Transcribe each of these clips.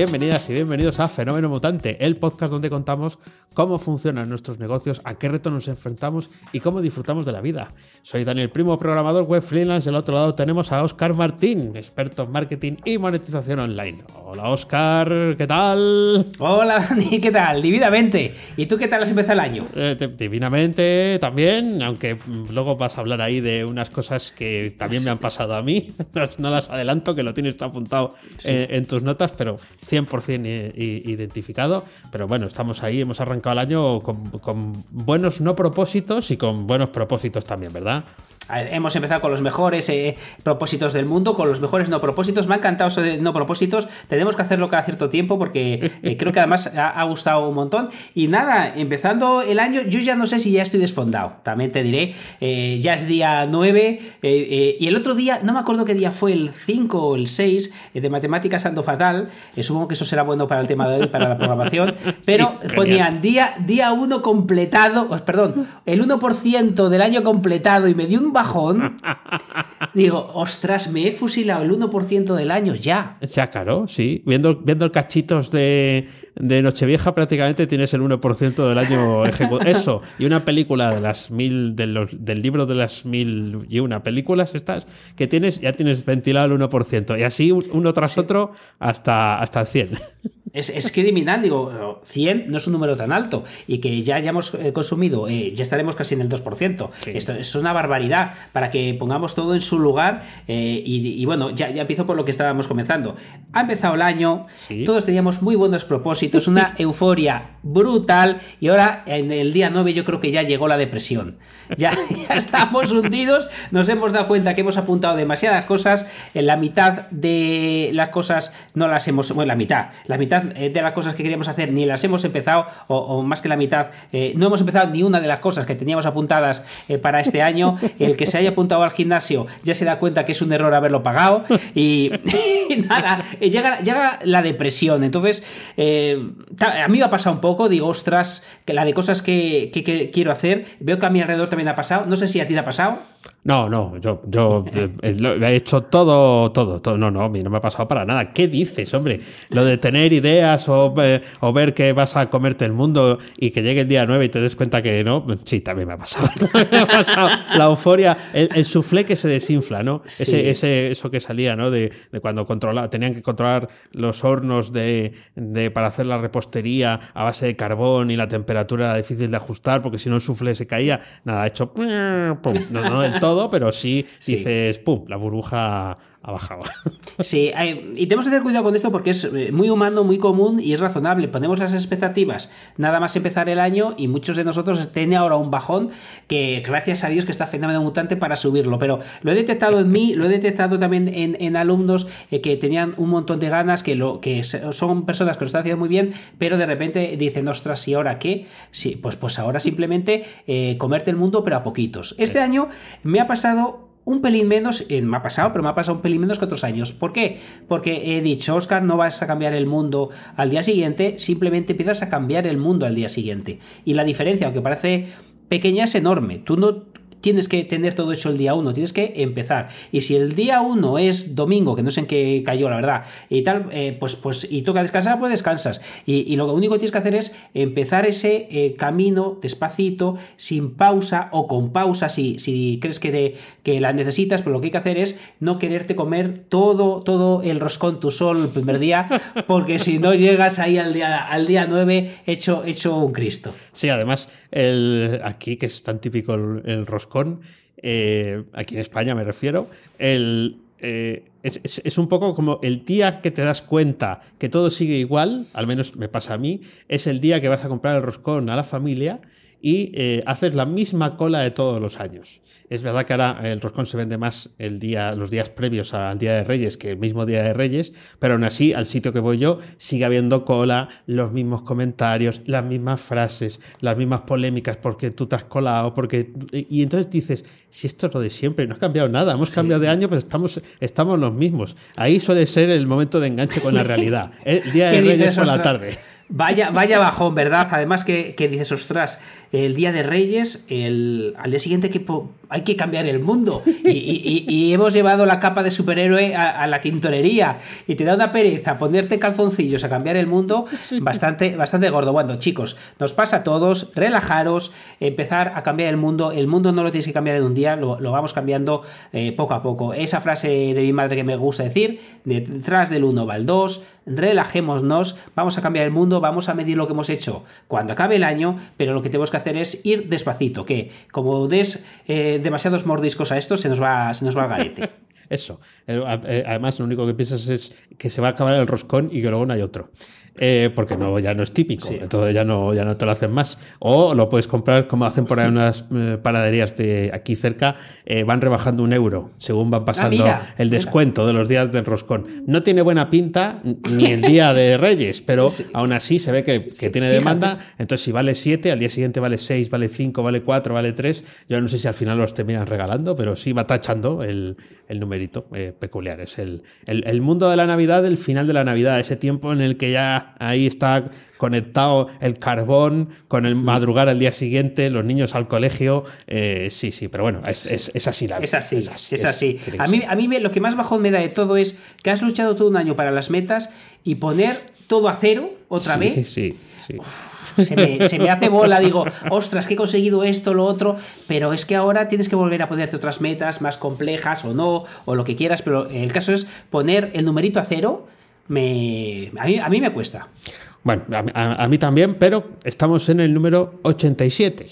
Bienvenidas y bienvenidos a Fenómeno Mutante, el podcast donde contamos cómo funcionan nuestros negocios, a qué retos nos enfrentamos y cómo disfrutamos de la vida. Soy Daniel Primo, programador web freelance. Del otro lado tenemos a Oscar Martín, experto en marketing y monetización online. Hola Oscar, ¿qué tal? Hola Dani, ¿qué tal? Divinamente. ¿Y tú qué tal has empezado el año? Eh, divinamente también, aunque luego vas a hablar ahí de unas cosas que también me han pasado a mí. no las adelanto, que lo tienes apuntado eh, en tus notas, pero 100% identificado, pero bueno, estamos ahí, hemos arrancado el año con, con buenos no propósitos y con buenos propósitos también, ¿verdad? Hemos empezado con los mejores eh, propósitos del mundo, con los mejores no propósitos. Me ha encantado eso de no propósitos. Tenemos que hacerlo cada cierto tiempo porque eh, creo que además ha, gustado un montón. Y nada, empezando el año, yo ya no sé si ya estoy desfondado. También te diré, eh, ya es día 9 y el otro día, no me acuerdo qué día fue, el 5 o el 6 de matemáticas ando fatal. supongo que eso será bueno para el tema de hoy, para la programación. Pero ponían día, día 1 completado, perdón, el 1% del año completado y me dio un bajón, digo, ostras, me he fusilado el 1% del año ya. Ya, claro, sí. Viendo, viendo cachitos de, de Nochevieja, prácticamente tienes el 1% del año ejecutado. Eso, y una película de las mil, de los, del libro de las mil y una películas estas que tienes, ya tienes ventilado el 1%. Y así uno tras otro hasta, hasta el 100. Es, criminal, digo, 100 no es un número tan alto y que ya hayamos eh, consumido, eh, ya estaremos casi en el 2%. Esto es una barbaridad para que pongamos todo en su lugar eh, y, bueno, ya, ya empiezo por lo que estábamos comenzando. Ha empezado el año, todos teníamos muy buenos propósitos, una euforia brutal y ahora en el día 9 yo creo que ya llegó la depresión. Ya, ya estamos hundidos, nos hemos dado cuenta que hemos apuntado demasiadas cosas, en la mitad de las cosas no las hemos, bueno, la mitad, la mitad eh, de las cosas que queríamos hacer ni las hemos empezado, o, más que la mitad, eh, no hemos empezado ni una de las cosas que teníamos apuntadas eh, para este año. El que se haya apuntado al gimnasio ya se da cuenta que es un error haberlo pagado y, nada, llega, llega, la depresión. Entonces, a mí me ha pasado un poco, digo, ostras, que la de cosas que, que quiero hacer, veo que a mi alrededor también ha pasado, no sé si a ti te ha pasado. No, no, yo, yo he hecho todo, todo, todo. No, no, a mí no me ha pasado para nada. ¿Qué dices, hombre? Lo de tener ideas o, eh, ver que vas a comerte el mundo y que llegue el día 9 y te des cuenta que no, sí, también me ha pasado. La euforia, el, el, suflé que se desinfla, ¿no? Ese, ese, eso que salía, ¿no? De, cuando controlaba, tenían que controlar los hornos de, para hacer la repostería a base de carbón y la temperatura era difícil de ajustar porque si no el suflé se caía. Nada, ha hecho. Pum, no, no, todo pero sí, dices, ¡pum! La burbuja ha bajado. Sí, y tenemos que tener cuidado con esto porque es eh, muy humano, muy común y es razonable. Ponemos las expectativas nada más empezar el año y muchos de nosotros tienen ahora un bajón que gracias a Dios que está fenómeno mutante para subirlo. Pero lo he detectado en mí, lo he detectado también en, alumnos eh, que tenían un montón de ganas, que, lo, que son personas que lo están haciendo muy bien, pero de repente dicen, ostras, ¿y ahora qué? Sí, pues, pues ahora simplemente eh, comerte el mundo, pero a poquitos. Este año me ha pasado un pelín menos, eh, me ha pasado, pero me ha pasado un pelín menos que otros años. ¿Por qué? Porque he dicho, Oscar, no vas a cambiar el mundo al día siguiente, simplemente empiezas a cambiar el mundo al día siguiente. Y la diferencia, aunque parece pequeña, es enorme. Tú no tienes que tener todo hecho el día 1, tienes que empezar. Y si el día 1 es domingo, que no sé en qué cayó, la verdad, y tal, eh, pues, pues, y toca descansar, pues descansas. Y, lo único que tienes que hacer es empezar ese eh, camino despacito, sin pausa o con pausa, si, si crees que, de, que la necesitas, pero lo que hay que hacer es no quererte comer todo, todo el roscón tu sol el primer día, porque si no llegas ahí al día, al día 9 hecho, hecho un Cristo. Sí, además, el, aquí que es tan típico el roscón, con, eh, aquí en España me refiero, el, eh, es, un poco como el día que te das cuenta que todo sigue igual, al menos me pasa a mí, es el día que vas a comprar el roscón a la familia y eh, haces la misma cola de todos los años. Es verdad que ahora el roscón se vende más el día, los días previos al Día de Reyes que el mismo Día de Reyes, pero aún así, al sitio que voy yo, sigue habiendo cola, los mismos comentarios, las mismas frases, las mismas polémicas porque tú te has colado, porque... Y entonces dices, si esto es lo de siempre, no ha cambiado nada, hemos cambiado de año, pero estamos, estamos los mismos. Ahí suele ser el momento de enganche con la realidad. ¿eh? El Día de Reyes por la tarde. Vaya, vaya bajón, ¿verdad? Además que, que dices, ostras, el Día de Reyes, el, al día siguiente que hay que cambiar el mundo. Y, hemos llevado la capa de superhéroe a, la tintorería. Y te da una pereza ponerte calzoncillos a cambiar el mundo bastante, bastante gordo. Bueno, chicos, nos pasa a todos, relajaros, empezar a cambiar el mundo. El mundo no lo tienes que cambiar en un día, lo, vamos cambiando eh, poco a poco. Esa frase de mi madre que me gusta decir, detrás del uno va el 2, relajémonos, vamos a cambiar el mundo, vamos a medir lo que hemos hecho cuando acabe el año, pero lo que tenemos que hacer es ir despacito, que como des eh, demasiados mordiscos a esto, se nos va, se nos va al garete. Eso. Eh, eh, además, lo único que piensas es que se va a acabar el roscón y que luego no hay otro. Eh, porque no, ya no es típico, entonces ya no, ya no te lo hacen más. O lo puedes comprar como hacen por ahí unas eh, panaderías de aquí cerca, eh, van rebajando un euro según van pasando ah, el descuento de los días del roscón. No tiene buena pinta ni el día de Reyes, pero aún así se ve que, tiene demanda, entonces si vale 7, al día siguiente vale 6, vale 5, vale 4, vale 3, yo no sé si al final los terminan regalando, pero sí va tachando el, el numerito peculiar. Es el, el, el mundo de la Navidad, el final de la Navidad, ese tiempo en el que ya ahí está conectado el carbón con el madrugar al día siguiente, los niños al colegio. Eh, sí, sí, pero bueno, es, así la vida. Es así, es así. a, mí, a mí lo que más bajón me da de todo es que has luchado todo un año para las metas y poner todo a cero otra vez. Sí, sí. se, me, se, me, hace bola, digo, ostras, que he conseguido esto, lo otro, pero es que ahora tienes que volver a ponerte otras metas más complejas o no, o lo que quieras, pero el caso es poner el numerito a cero me, a, mí, me cuesta. Bueno, a, mí también, pero estamos en el número 87.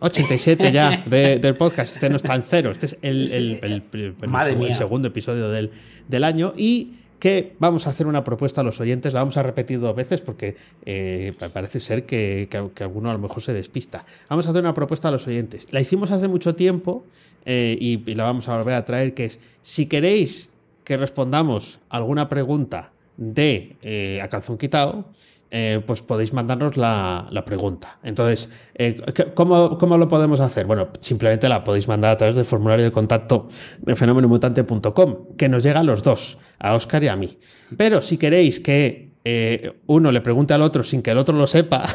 87 ya del podcast. Este no está en cero. Este es el, el, segundo episodio del, del, año. Y que vamos a hacer una propuesta a los oyentes. La vamos a repetir dos veces porque eh, parece ser que, que, alguno a lo mejor se despista. Vamos a hacer una propuesta a los oyentes. La hicimos hace mucho tiempo eh, y, y la vamos a volver a traer. Que es: si queréis que respondamos alguna pregunta de eh, A Calzón Quitado, eh, pues podéis mandarnos la, pregunta. Entonces, eh, ¿cómo, lo podemos hacer? Bueno, simplemente la podéis mandar a través del formulario de contacto de fenomenomutante.com, que nos llega a los dos, a Oscar y a mí. Pero si queréis que eh, uno le pregunte al otro sin que el otro lo sepa,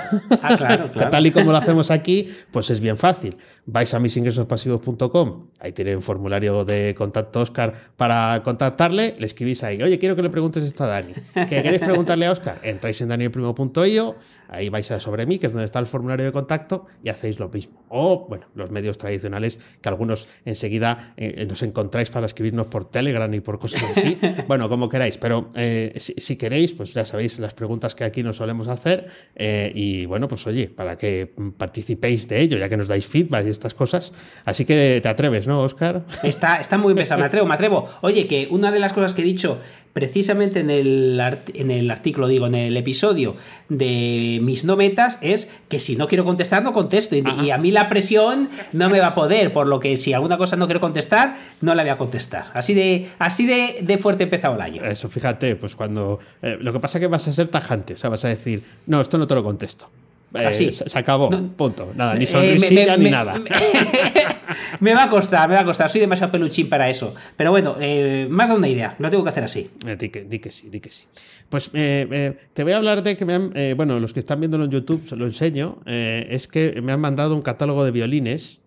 ah, tal y como lo hacemos aquí, pues es bien fácil. Vais a misingresospasivos.com, ahí tiene un formulario de contacto Oscar para contactarle, le escribís ahí, oye, quiero que le preguntes esto a Dani. ¿Qué queréis preguntarle a Oscar? Entráis en danielprimo.io, ahí vais a sobre mí, que es donde está el formulario de contacto, y hacéis lo mismo. O, bueno, los medios tradicionales, que algunos enseguida eh, nos encontráis para escribirnos por Telegram y por cosas así. bueno, como queráis, pero eh, si queréis, pues ya sabéis las preguntas que aquí nos solemos hacer. Eh, y bueno, pues oye, para que participéis de ello, ya que nos dais feedback y estas cosas. Así que te atreves, ¿no, Oscar? Está, está muy pesado, me atrevo, me atrevo. Oye, que una de las cosas que he dicho precisamente en el, en el artículo, digo, en el episodio de mis no metas, es que si no quiero contestar, no contesto. Y, a mí la presión no me va a poder, por lo que si alguna cosa no quiero contestar, no la voy a contestar. Así de, así de, de fuerte empezado el año. Eso, fíjate, pues cuando. Eh, lo que pasa es que vas a ser tajante, o sea, vas a decir, no, esto no te lo contesto. Así. Eh, se acabó, punto. Nada, ni eh, sonrisilla ni nada. Me, va a costar, me va a costar. Soy demasiado peluchín para eso. Pero bueno, eh, más da una idea. Lo tengo que hacer así. di, que, di, que, sí, di que sí. Pues te voy a hablar de que me han. bueno, los que están viéndolo en YouTube, se lo enseño. es que me han mandado un catálogo de violines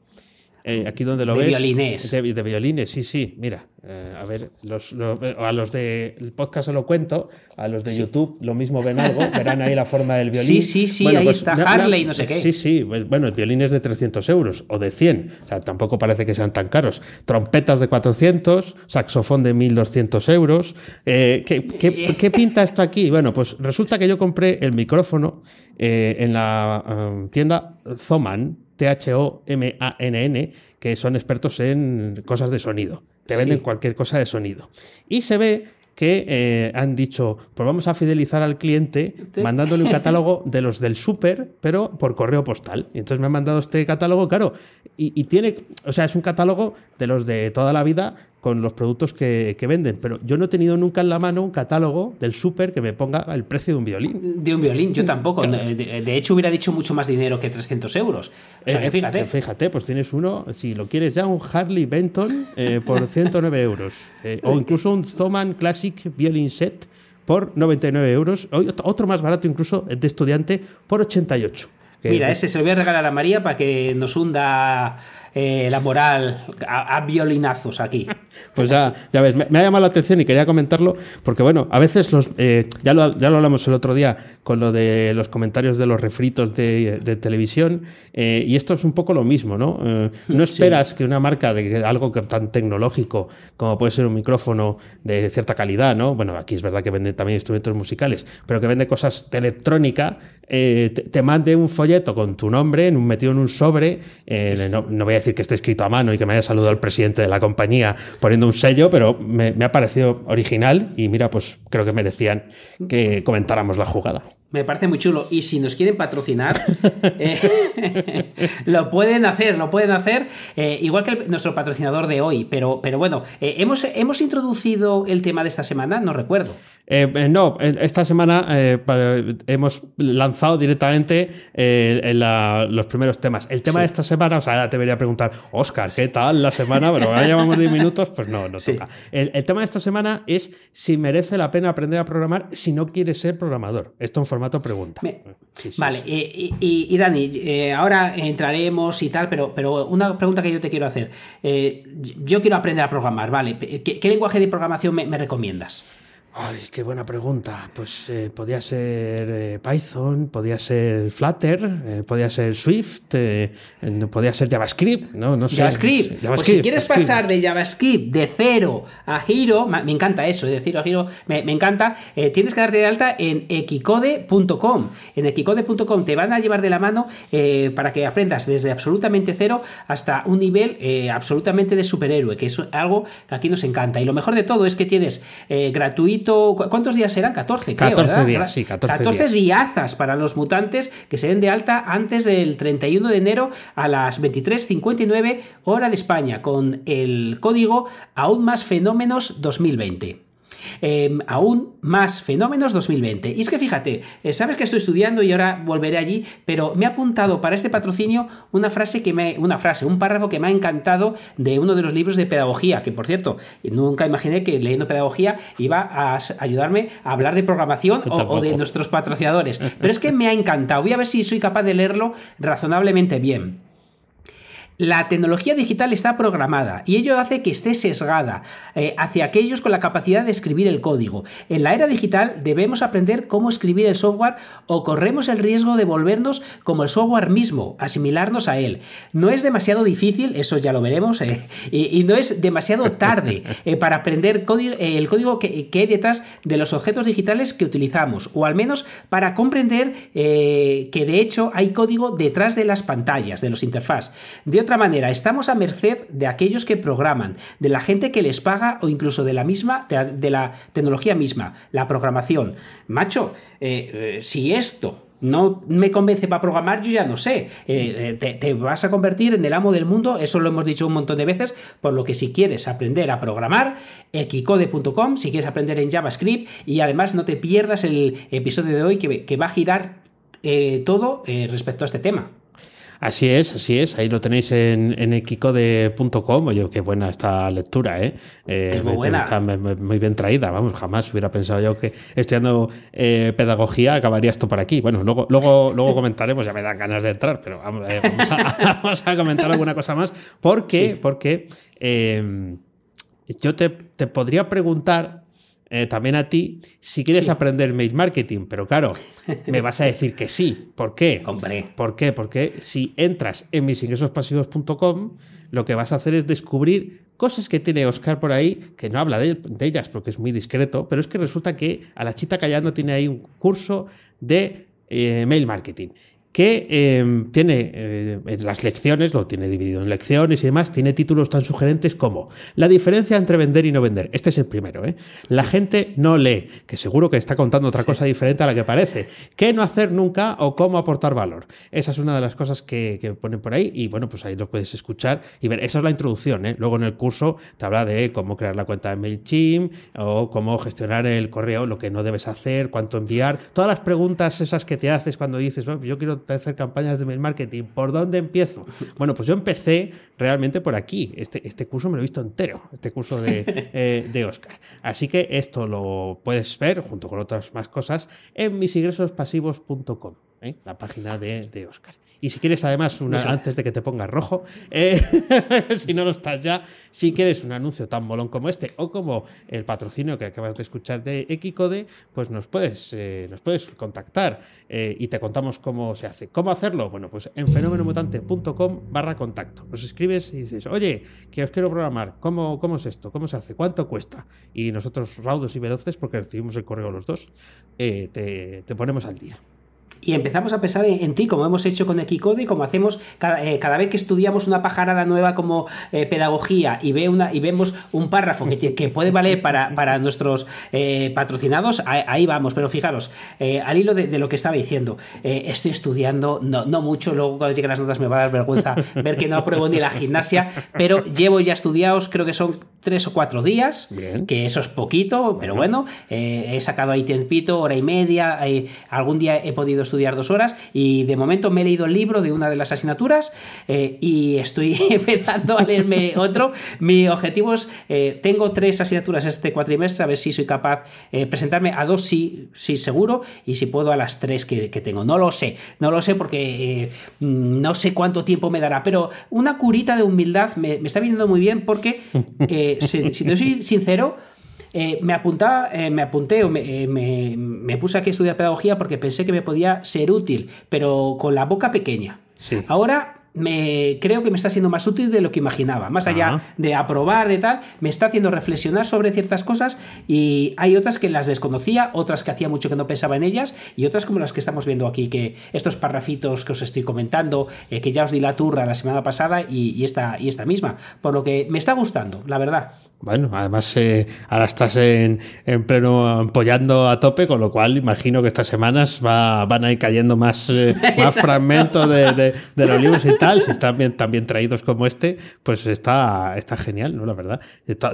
eh, aquí donde lo ves. Violines. De, de, violines. sí, sí. Mira, eh, a ver, los, a los del podcast se lo cuento, a los de YouTube lo mismo ven algo, verán ahí la forma del violín. Sí, sí, sí, ahí pues está Harley, no sé qué. Sí, sí, pues, bueno, el violín es de 300 euros o de 100, o sea, tampoco parece que sean tan caros. Trompetas de 400, saxofón de 1200 euros. Eh, ¿qué, qué, pinta esto aquí? Bueno, pues resulta que yo compré el micrófono en la tienda Zoman, T-H-O-M-A-N-N, que son expertos en cosas de sonido. Te venden cualquier cosa de sonido. Y se ve que eh, han dicho, pues vamos a fidelizar al cliente mandándole un catálogo de los del súper, pero por correo postal. Y entonces me han mandado este catálogo, claro, y, tiene, o sea, es un catálogo de los de toda la vida con los productos que, venden, pero yo no he tenido nunca en la mano un catálogo del súper que me ponga el precio de un violín. De un violín, yo tampoco. De, hecho, hubiera dicho mucho más dinero que 300 euros. O sea, eh, fíjate. Fíjate, pues tienes uno, si lo quieres ya, un Harley Benton eh, por 109 euros. o incluso un Thomann Classic Violin Set por 99 euros. Otro más barato incluso de estudiante por 88. Mira, ese se lo voy a regalar a María para que nos hunda eh, la moral a, violinazos aquí. Pues ya, ya ves, me, ha llamado la atención y quería comentarlo porque, bueno, a veces los, eh, ya, lo, ya lo hablamos el otro día con lo de los comentarios de los refritos de, televisión eh, y esto es un poco lo mismo, ¿no? no esperas que una marca de algo tan tecnológico como puede ser un micrófono de cierta calidad, ¿no? Bueno, aquí es verdad que vende también instrumentos musicales, pero que vende cosas de electrónica, te, mande un folleto con tu nombre en un, metido en un sobre, no, no voy a decir que esté escrito a mano y que me haya saludado el presidente de la compañía poniendo un sello, pero me ha parecido original y mira, pues creo que merecían que comentáramos la jugada. Me parece muy chulo. Y si nos quieren patrocinar, eh, lo pueden hacer, lo pueden hacer. Eh, igual que nuestro patrocinador de hoy. Pero, pero bueno, eh, ¿hemos, ¿hemos introducido el tema de esta semana? No recuerdo. no, esta semana hemos lanzado directamente los primeros temas. El tema de esta semana, o sea, ahora te debería preguntar, Oscar, ¿qué tal la semana? Pero ya llevamos 10 minutos, pues no, no toca. El, el, tema de esta semana es si merece la pena aprender a programar si no quieres ser programador. Esto en formato pregunta. vale, eh, y, Dani, eh, ahora entraremos y tal, pero, pero una pregunta que yo te quiero hacer. Eh, yo quiero aprender a programar, ¿vale? ¿Qué, lenguaje de programación me recomiendas? Ay, qué buena pregunta. Pues eh, podía ser eh, Python, podía ser Flutter, eh, podía ser Swift, podía ser JavaScript, no, no sé. JavaScript. Pues si quieres pasar de JavaScript de cero a Hero, me encanta eso, de cero a Hero, me, encanta, tienes que darte de alta en equicode.com. En equicode.com te van a llevar de la mano para que aprendas desde absolutamente cero hasta un nivel absolutamente de superhéroe, que es algo que aquí nos encanta. Y lo mejor de todo es que tienes gratuito ¿Cuántos días serán? 14, 14 días, sí, 14, 14 días. para los mutantes que se den de alta antes del 31 de enero a las 23.59 hora de España con el código aún más fenómenos 2020. Em, aún más fenómenos 2020. Y es que fíjate, eh, sabes que estoy estudiando y ahora volveré allí, pero me ha apuntado para este patrocinio una frase que me, una frase, un párrafo que me ha encantado de uno de los libros de pedagogía, que por cierto, nunca imaginé que leyendo pedagogía iba a ayudarme a hablar de programación o de nuestros patrocinadores. Pero es que me ha encantado. Voy a ver si soy capaz de leerlo razonablemente bien. La tecnología digital está programada y ello hace que esté sesgada eh, hacia aquellos con la capacidad de escribir el código. En la era digital debemos aprender cómo escribir el software o corremos el riesgo de volvernos como el software mismo, asimilarnos a él. No es demasiado difícil, eso ya lo veremos, eh, y, no es demasiado tarde eh, para aprender el código que, hay detrás de los objetos digitales que utilizamos, o al menos para comprender que de hecho hay código detrás de las pantallas, de los interfaz. De otra manera, estamos a merced de aquellos que programan, de la gente que les paga o incluso de la misma, de la, tecnología misma, la programación. Macho, eh, eh, si esto no me convence para programar, yo ya no sé. Eh, te, vas a convertir en el amo del mundo, eso lo hemos dicho un montón de veces, por lo que si quieres aprender a programar, equicode.com, si quieres aprender en JavaScript y además no te pierdas el episodio de hoy que, va a girar todo respecto a este tema. Así es, así es. Ahí lo tenéis en, en equicode.com. Oye, qué buena esta lectura, ¿eh? eh es muy buena. Está muy bien traída. Vamos, jamás hubiera pensado yo que estudiando eh, pedagogía acabaría esto por aquí. Bueno, luego, luego, luego comentaremos, ya me dan ganas de entrar, pero vamos, eh, a, comentar alguna cosa más. ¿Por qué? Porque yo te, te podría preguntar eh, también a ti si quieres aprender mail marketing, pero claro, me vas a decir que sí. ¿Por qué? ¿Por qué? Porque si entras en misingresospasivos.com, lo que vas a hacer es descubrir cosas que tiene Oscar por ahí, que no habla de, ellas porque es muy discreto, pero es que resulta que a la chita callando tiene ahí un curso de eh, mail marketing que em, tiene eh, las lecciones, lo tiene dividido en lecciones y demás, tiene títulos tan sugerentes como La diferencia entre vender y no vender. Este es el primero. ¿eh? La gente no lee, que seguro que está contando otra cosa diferente a la que parece. ¿Qué no hacer nunca o cómo aportar valor? Esa es una de las cosas que, que ponen por ahí y bueno, pues ahí lo puedes escuchar y ver. Esa es la introducción. ¿eh? Luego en el curso te habla de cómo crear la cuenta de MailChimp o cómo gestionar el correo, lo que no debes hacer, cuánto enviar, todas las preguntas esas que te haces cuando dices, yo quiero hacer campañas de mail marketing, ¿por dónde empiezo? Bueno, pues yo empecé realmente por aquí. Este, este curso me lo he visto entero, este curso de, eh, de Oscar. Así que esto lo puedes ver, junto con otras más cosas, en misingresospasivos.com. ¿eh? la página de, de, Oscar. Y si quieres, además, una, antes de que te pongas rojo, eh, si no lo estás ya, si quieres un anuncio tan molón como este o como el patrocinio que acabas de escuchar de Equicode, pues nos puedes, eh, nos puedes contactar y te contamos cómo se hace. ¿Cómo hacerlo? Bueno, pues en fenomenomutante.com barra contacto. Nos escribes y dices, oye, que os quiero programar, ¿cómo, ¿cómo es esto? ¿Cómo se hace? ¿Cuánto cuesta? Y nosotros, raudos y veloces, porque recibimos el correo los dos, te, te ponemos al día y empezamos a pensar en, ti, como hemos hecho con Equicode, como hacemos cada, eh, cada, vez que estudiamos una pajarada nueva como eh, pedagogía y, ve una, y vemos un párrafo que, que puede valer para, para nuestros eh, patrocinados, ahí, vamos. Pero fijaros, al hilo de, lo que estaba diciendo, estoy estudiando, no, no mucho, luego cuando lleguen las notas me va a dar vergüenza ver que no apruebo ni la gimnasia, pero llevo ya estudiados, creo que son tres o cuatro días, que eso es poquito, pero bueno, he sacado ahí tiempito, hora y media, algún día he podido estudiar dos horas y de momento me he leído el libro de una de las asignaturas eh, y estoy empezando a leerme otro. Mi objetivo es, eh, tengo tres asignaturas este cuatrimestre, a ver si soy capaz de eh, presentarme a dos, sí, sí seguro, y si puedo a las tres que, tengo. No lo sé, no lo sé porque no sé cuánto tiempo me dará, pero una curita de humildad me, está viniendo muy bien porque, si, si te soy sincero, eh, me, apuntaba, eh, me apunté o eh, me, puse aquí a estudiar pedagogía porque pensé que me podía ser útil, pero con la boca pequeña. Ahora me creo que me está siendo más útil de lo que imaginaba. Más allá de aprobar, de tal, me está haciendo reflexionar sobre ciertas cosas y hay otras que las desconocía, otras que hacía mucho que no pensaba en ellas y otras como las que estamos viendo aquí, que estos parrafitos que os estoy comentando, que ya os di la turra la semana pasada y, esta, y esta misma. Por lo que me está gustando, la verdad. Bueno, además eh, ahora estás en, pleno apoyando a tope, con lo cual imagino que estas semanas va, van a ir cayendo más, eh, más fragmentos de, los libros y tal. Si están bien, también traídos como este, pues está, está genial, ¿no? La verdad.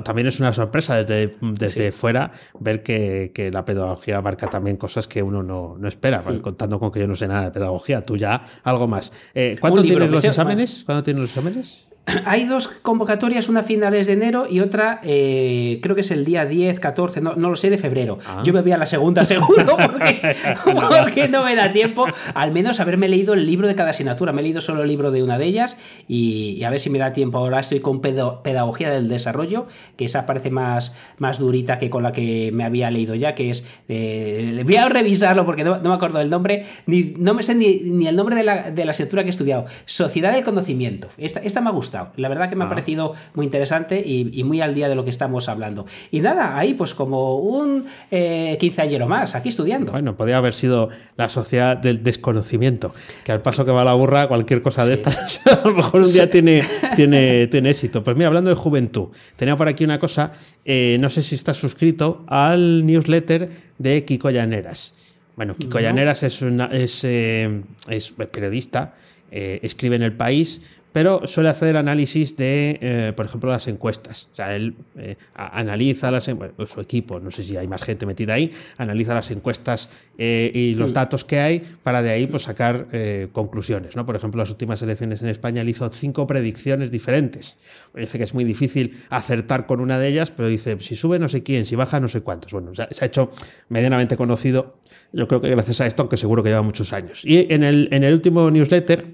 También es una sorpresa desde, desde fuera ver que, que, la pedagogía abarca también cosas que uno no, no espera, contando con que yo no sé nada de pedagogía, tú ya algo más. Eh, ¿Cuándo tienes los exámenes? ¿Cuándo tienes los exámenes? Hay dos convocatorias, una a finales de enero y otra eh, creo que es el día 10, 14, no, lo sé, de febrero. Ah. Yo me voy a la segunda seguro porque, no me da tiempo al menos haberme leído el libro de cada asignatura. Me he leído solo el libro de una de ellas y, a ver si me da tiempo. Ahora estoy con Pedagogía del Desarrollo, que esa parece más, más durita que con la que me había leído ya, que es... Eh, voy a revisarlo porque no, me acuerdo del nombre, ni, no me sé ni, el nombre de la, de la, asignatura que he estudiado. Sociedad del Conocimiento. Esta, esta me ha gustado la verdad que me ha ah. parecido muy interesante y, muy al día de lo que estamos hablando. Y nada, ahí pues como un eh, quinceañero más, aquí estudiando. Bueno, podría haber sido la sociedad del desconocimiento, que al paso que va la burra, cualquier cosa de estas, a lo mejor un día tiene, tiene, tiene éxito. Pues mira, hablando de juventud, tenía por aquí una cosa, eh, no sé si estás suscrito al newsletter de Kiko Llaneras. Bueno, Kiko Llaneras es, una, es, eh, es periodista, escribe en El País, pero suele hacer análisis de, eh, por ejemplo, las encuestas. O sea, él eh, analiza las bueno, su equipo, no sé si hay más gente metida ahí, analiza las encuestas eh, y los datos que hay para de ahí pues, sacar conclusiones. ¿no? Por ejemplo, las últimas elecciones en España él hizo cinco predicciones diferentes. Dice que es muy difícil acertar con una de ellas, pero dice, si sube no sé quién, si baja no sé cuántos. Bueno, se ha hecho medianamente conocido, yo creo que gracias a esto, aunque seguro que lleva muchos años. Y en el, en el último newsletter,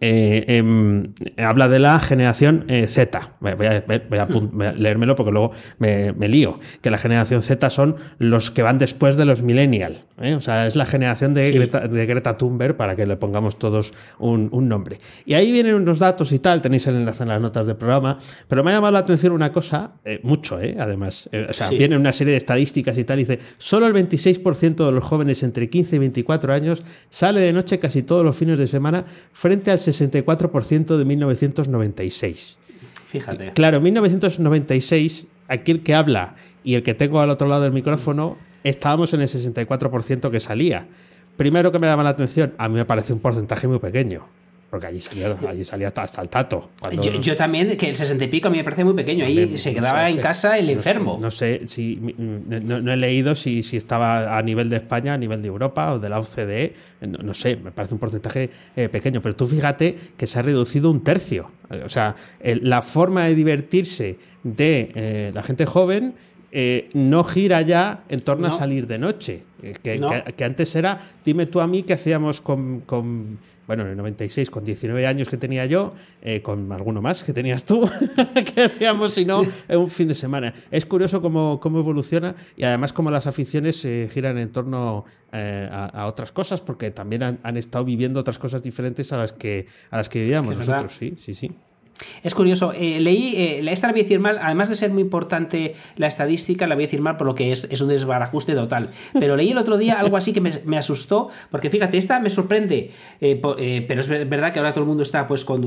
em, habla de la generación eh, Z. Voy a, leérmelo porque luego me, lío. Que la generación Z son los que van después de los millennial. ¿eh? O sea, es la generación de, Greta, Thunberg para que le pongamos todos un, nombre. Y ahí vienen unos datos y tal. Tenéis el enlace en las notas del programa. Pero me ha llamado la atención una cosa, eh, mucho, además. o sea, viene una serie de estadísticas y tal. Y dice, solo el 26% de los jóvenes entre 15 y 24 años sale de noche casi todos los fines de semana frente al 64% de 1996. Fíjate. Claro, en 1996, aquí el que habla y el que tengo al otro lado del micrófono, estábamos en el 64% que salía. Primero que me llama la atención, a mí me parece un porcentaje muy pequeño. Porque allí salía, allí salía hasta el tato. Cuando- Yo, yo también, que el 60 y pico a mí me parece muy pequeño. Ahí se no quedaba sé, en casa el no sé- enfermo. No sé, si no, he leído si, si estaba a nivel de España, a nivel de Europa o de la OCDE. No, sé, me parece un porcentaje eh, pequeño. Pero tú fíjate que se ha reducido un tercio. Eh, O sea, el- la forma de divertirse de eh, la gente joven eh, no gira ya en torno a salir de noche. Que, No. que- que antes era, dime tú a mí qué hacíamos con, con- bueno, en el 96, con 19 años que tenía yo, eh, con alguno más que tenías tú, qué hacíamos si no en un fin de semana. Es curioso cómo, cómo evoluciona y además cómo las aficiones se giran en torno eh, a, a otras cosas, porque también han, han estado viviendo otras cosas diferentes a las que, a las que vivíamos nosotros. Sí, sí, sí. Es curioso, eh, leí, eh, esta la voy a decir mal, además de ser muy importante la estadística, la voy a decir mal por lo que es, es un desbarajuste total. Pero leí el otro día algo así que me, me asustó, porque fíjate, esta me sorprende, eh, eh, pero es ver- verdad que ahora todo el mundo está pues con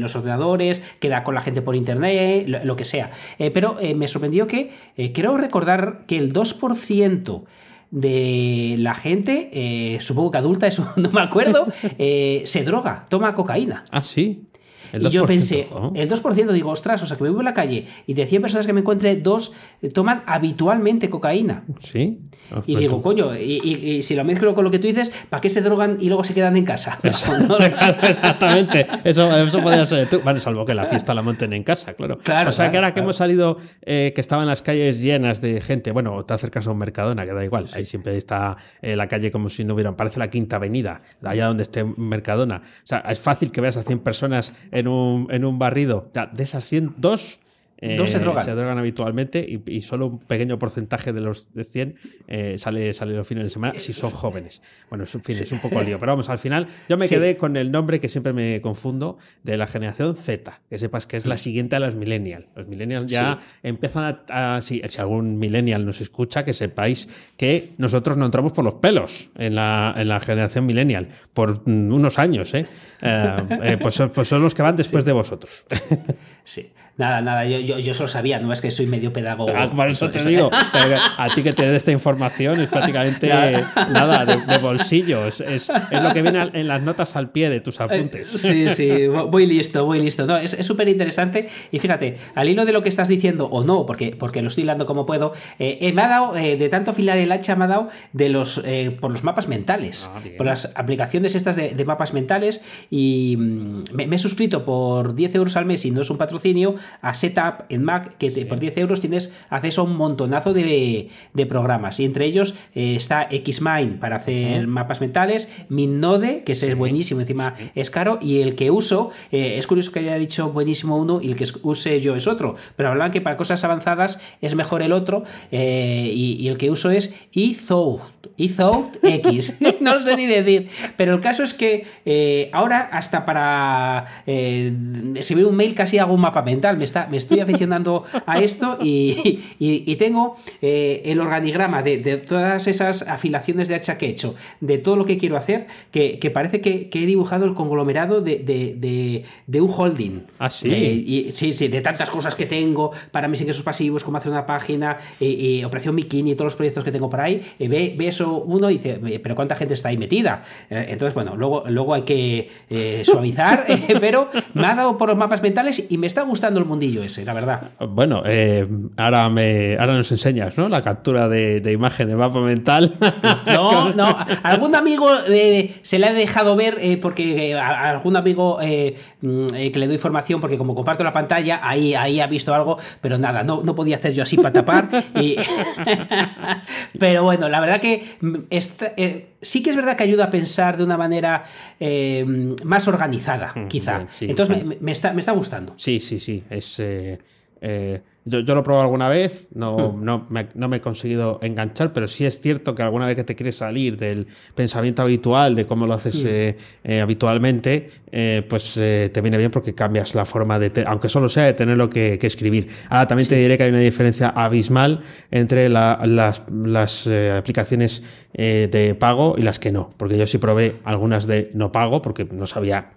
los ordenadores, queda con la gente por internet, lo, que sea. Pero me sorprendió que, creo recordar que el 2% de la gente, supongo que adulta, eso no me acuerdo, se droga, toma cocaína. Ah, sí. Y yo 2%, pensé, ¿no? el 2%, digo, ostras, o sea, que me voy a la calle y de 100 personas que me encuentre, dos eh, toman habitualmente cocaína. Sí. Y digo, tú- coño, y, y- y si lo mezclo con lo que tú dices, ¿para qué se drogan y luego se quedan en casa? Exactamente, eso, eso podría ser tú. Bueno, salvo que la fiesta la monten en casa, claro. Claro, o sea que claro, ahora que hemos salido, eh, que estaban las calles llenas de gente, bueno, te acercas a un Mercadona, que da igual, ahí siempre está eh, la calle como si no hubiera, parece la quinta avenida, allá donde esté Mercadona. O sea, es fácil que veas a 100 personas en un, en un barrido. O sea, de esas 100, dos. Eh, Dos se drogan. habitualmente y, y solo un pequeño porcentaje de los de 100 eh, sale, sale los fines de semana si son jóvenes. Bueno, es un, fin, es un poco lío, pero vamos, al final yo me Sí. quedé con el nombre que siempre me confundo de la generación Z, que sepas que es la siguiente a los millennials. Los millennials ya empiezan a... a- si, si algún millennial nos escucha, que sepáis que nosotros no entramos por los pelos en la, en la generación millennial, por mm, unos años, ¿eh? Eh, eh, pues, pues son los que van después de vosotros. Sí. Nada, nada, yo, yo, yo solo sabía, no es que soy medio pedagogo. Ah, por eso te digo, a ti que te dé esta información es prácticamente nada, de, de bolsillo, es, es- lo que viene en las notas al pie de tus Eh, apuntes. Sí, sí, voy listo, voy listo. No, es súper interesante. Y fíjate, al hilo de lo que estás diciendo, o no, porque, porque lo estoy hilando como puedo, eh, eh, me ha dado, eh, de tanto afilar el hacha, me ha dado de los, eh, por los mapas mentales, Ah, por las aplicaciones estas de, de mapas mentales. Y mm, me, me he suscrito por 10 euros al mes, y no es un patrocinio, a Setup en Mac, que te- por 10 euros tienes acceso a un montonazo de, de programas. Y entre ellos eh, está Xmind para hacer mapas mentales, Minnode, que ese es buenísimo, encima es caro, y el que uso, eh, es curioso que haya dicho buenísimo uno y el que use yo es otro, pero hablan que para cosas avanzadas es mejor el otro, eh, y, y el que uso es eThought, eThought X, no lo sé ni decir, pero el caso es que ahora hasta para escribir un mail casi hago un mapa mental, me, está, me estoy aficionando a esto y, y- y tengo eh, el organigrama de, de todas esas afilaciones de hacha que he hecho, de todo lo que quiero hacer, que, que parece que, que he dibujado el conglomerado de, de- de- un holding. Ah, sí. Eh, y, sí, sí, de tantas cosas que tengo para mis ingresos pasivos, cómo hacer una página, y, y Operación Bikini y todos los proyectos que tengo por ahí, eh, ve, ve eso uno y dice, "Eh, pero ¿cuánta gente está ahí metida? Eh, entonces, bueno, luego, luego hay que eh, suavizar, eh, pero me ha dado por los mapas mentales y me está gustando el mundillo ese, la verdad. Bueno, eh, ahora, me, ahora nos enseñas, ¿no? La captura de, de imagen de mapa mental. No, no, algún amigo eh, se le ha dejado ver eh, porque a, algún amigo mm, que le doy información porque como comparto la pantalla, ahí, ahí ha visto algo, pero nada, no, no podía hacer yo así para tapar. y- pero bueno, la verdad que mm, esta- sí que es verdad que ayuda a pensar de una manera eh, más organizada, quizá. bien, sí, Entonces vale. me, me está, me está gustando. Sí, sí, sí. Es, eh, eh, Yo, yo lo he probado alguna vez, no, no, me, no me he conseguido enganchar, pero sí es cierto que alguna vez que te quieres salir del pensamiento habitual, de cómo lo haces eh, eh, habitualmente, eh, pues te viene bien porque cambias la forma de, aunque solo sea de tenerlo que, que escribir. Ahora también te diré que hay una diferencia abismal entre la- las, las aplicaciones de pago y las que no, porque yo sí probé algunas de no pago porque no sabía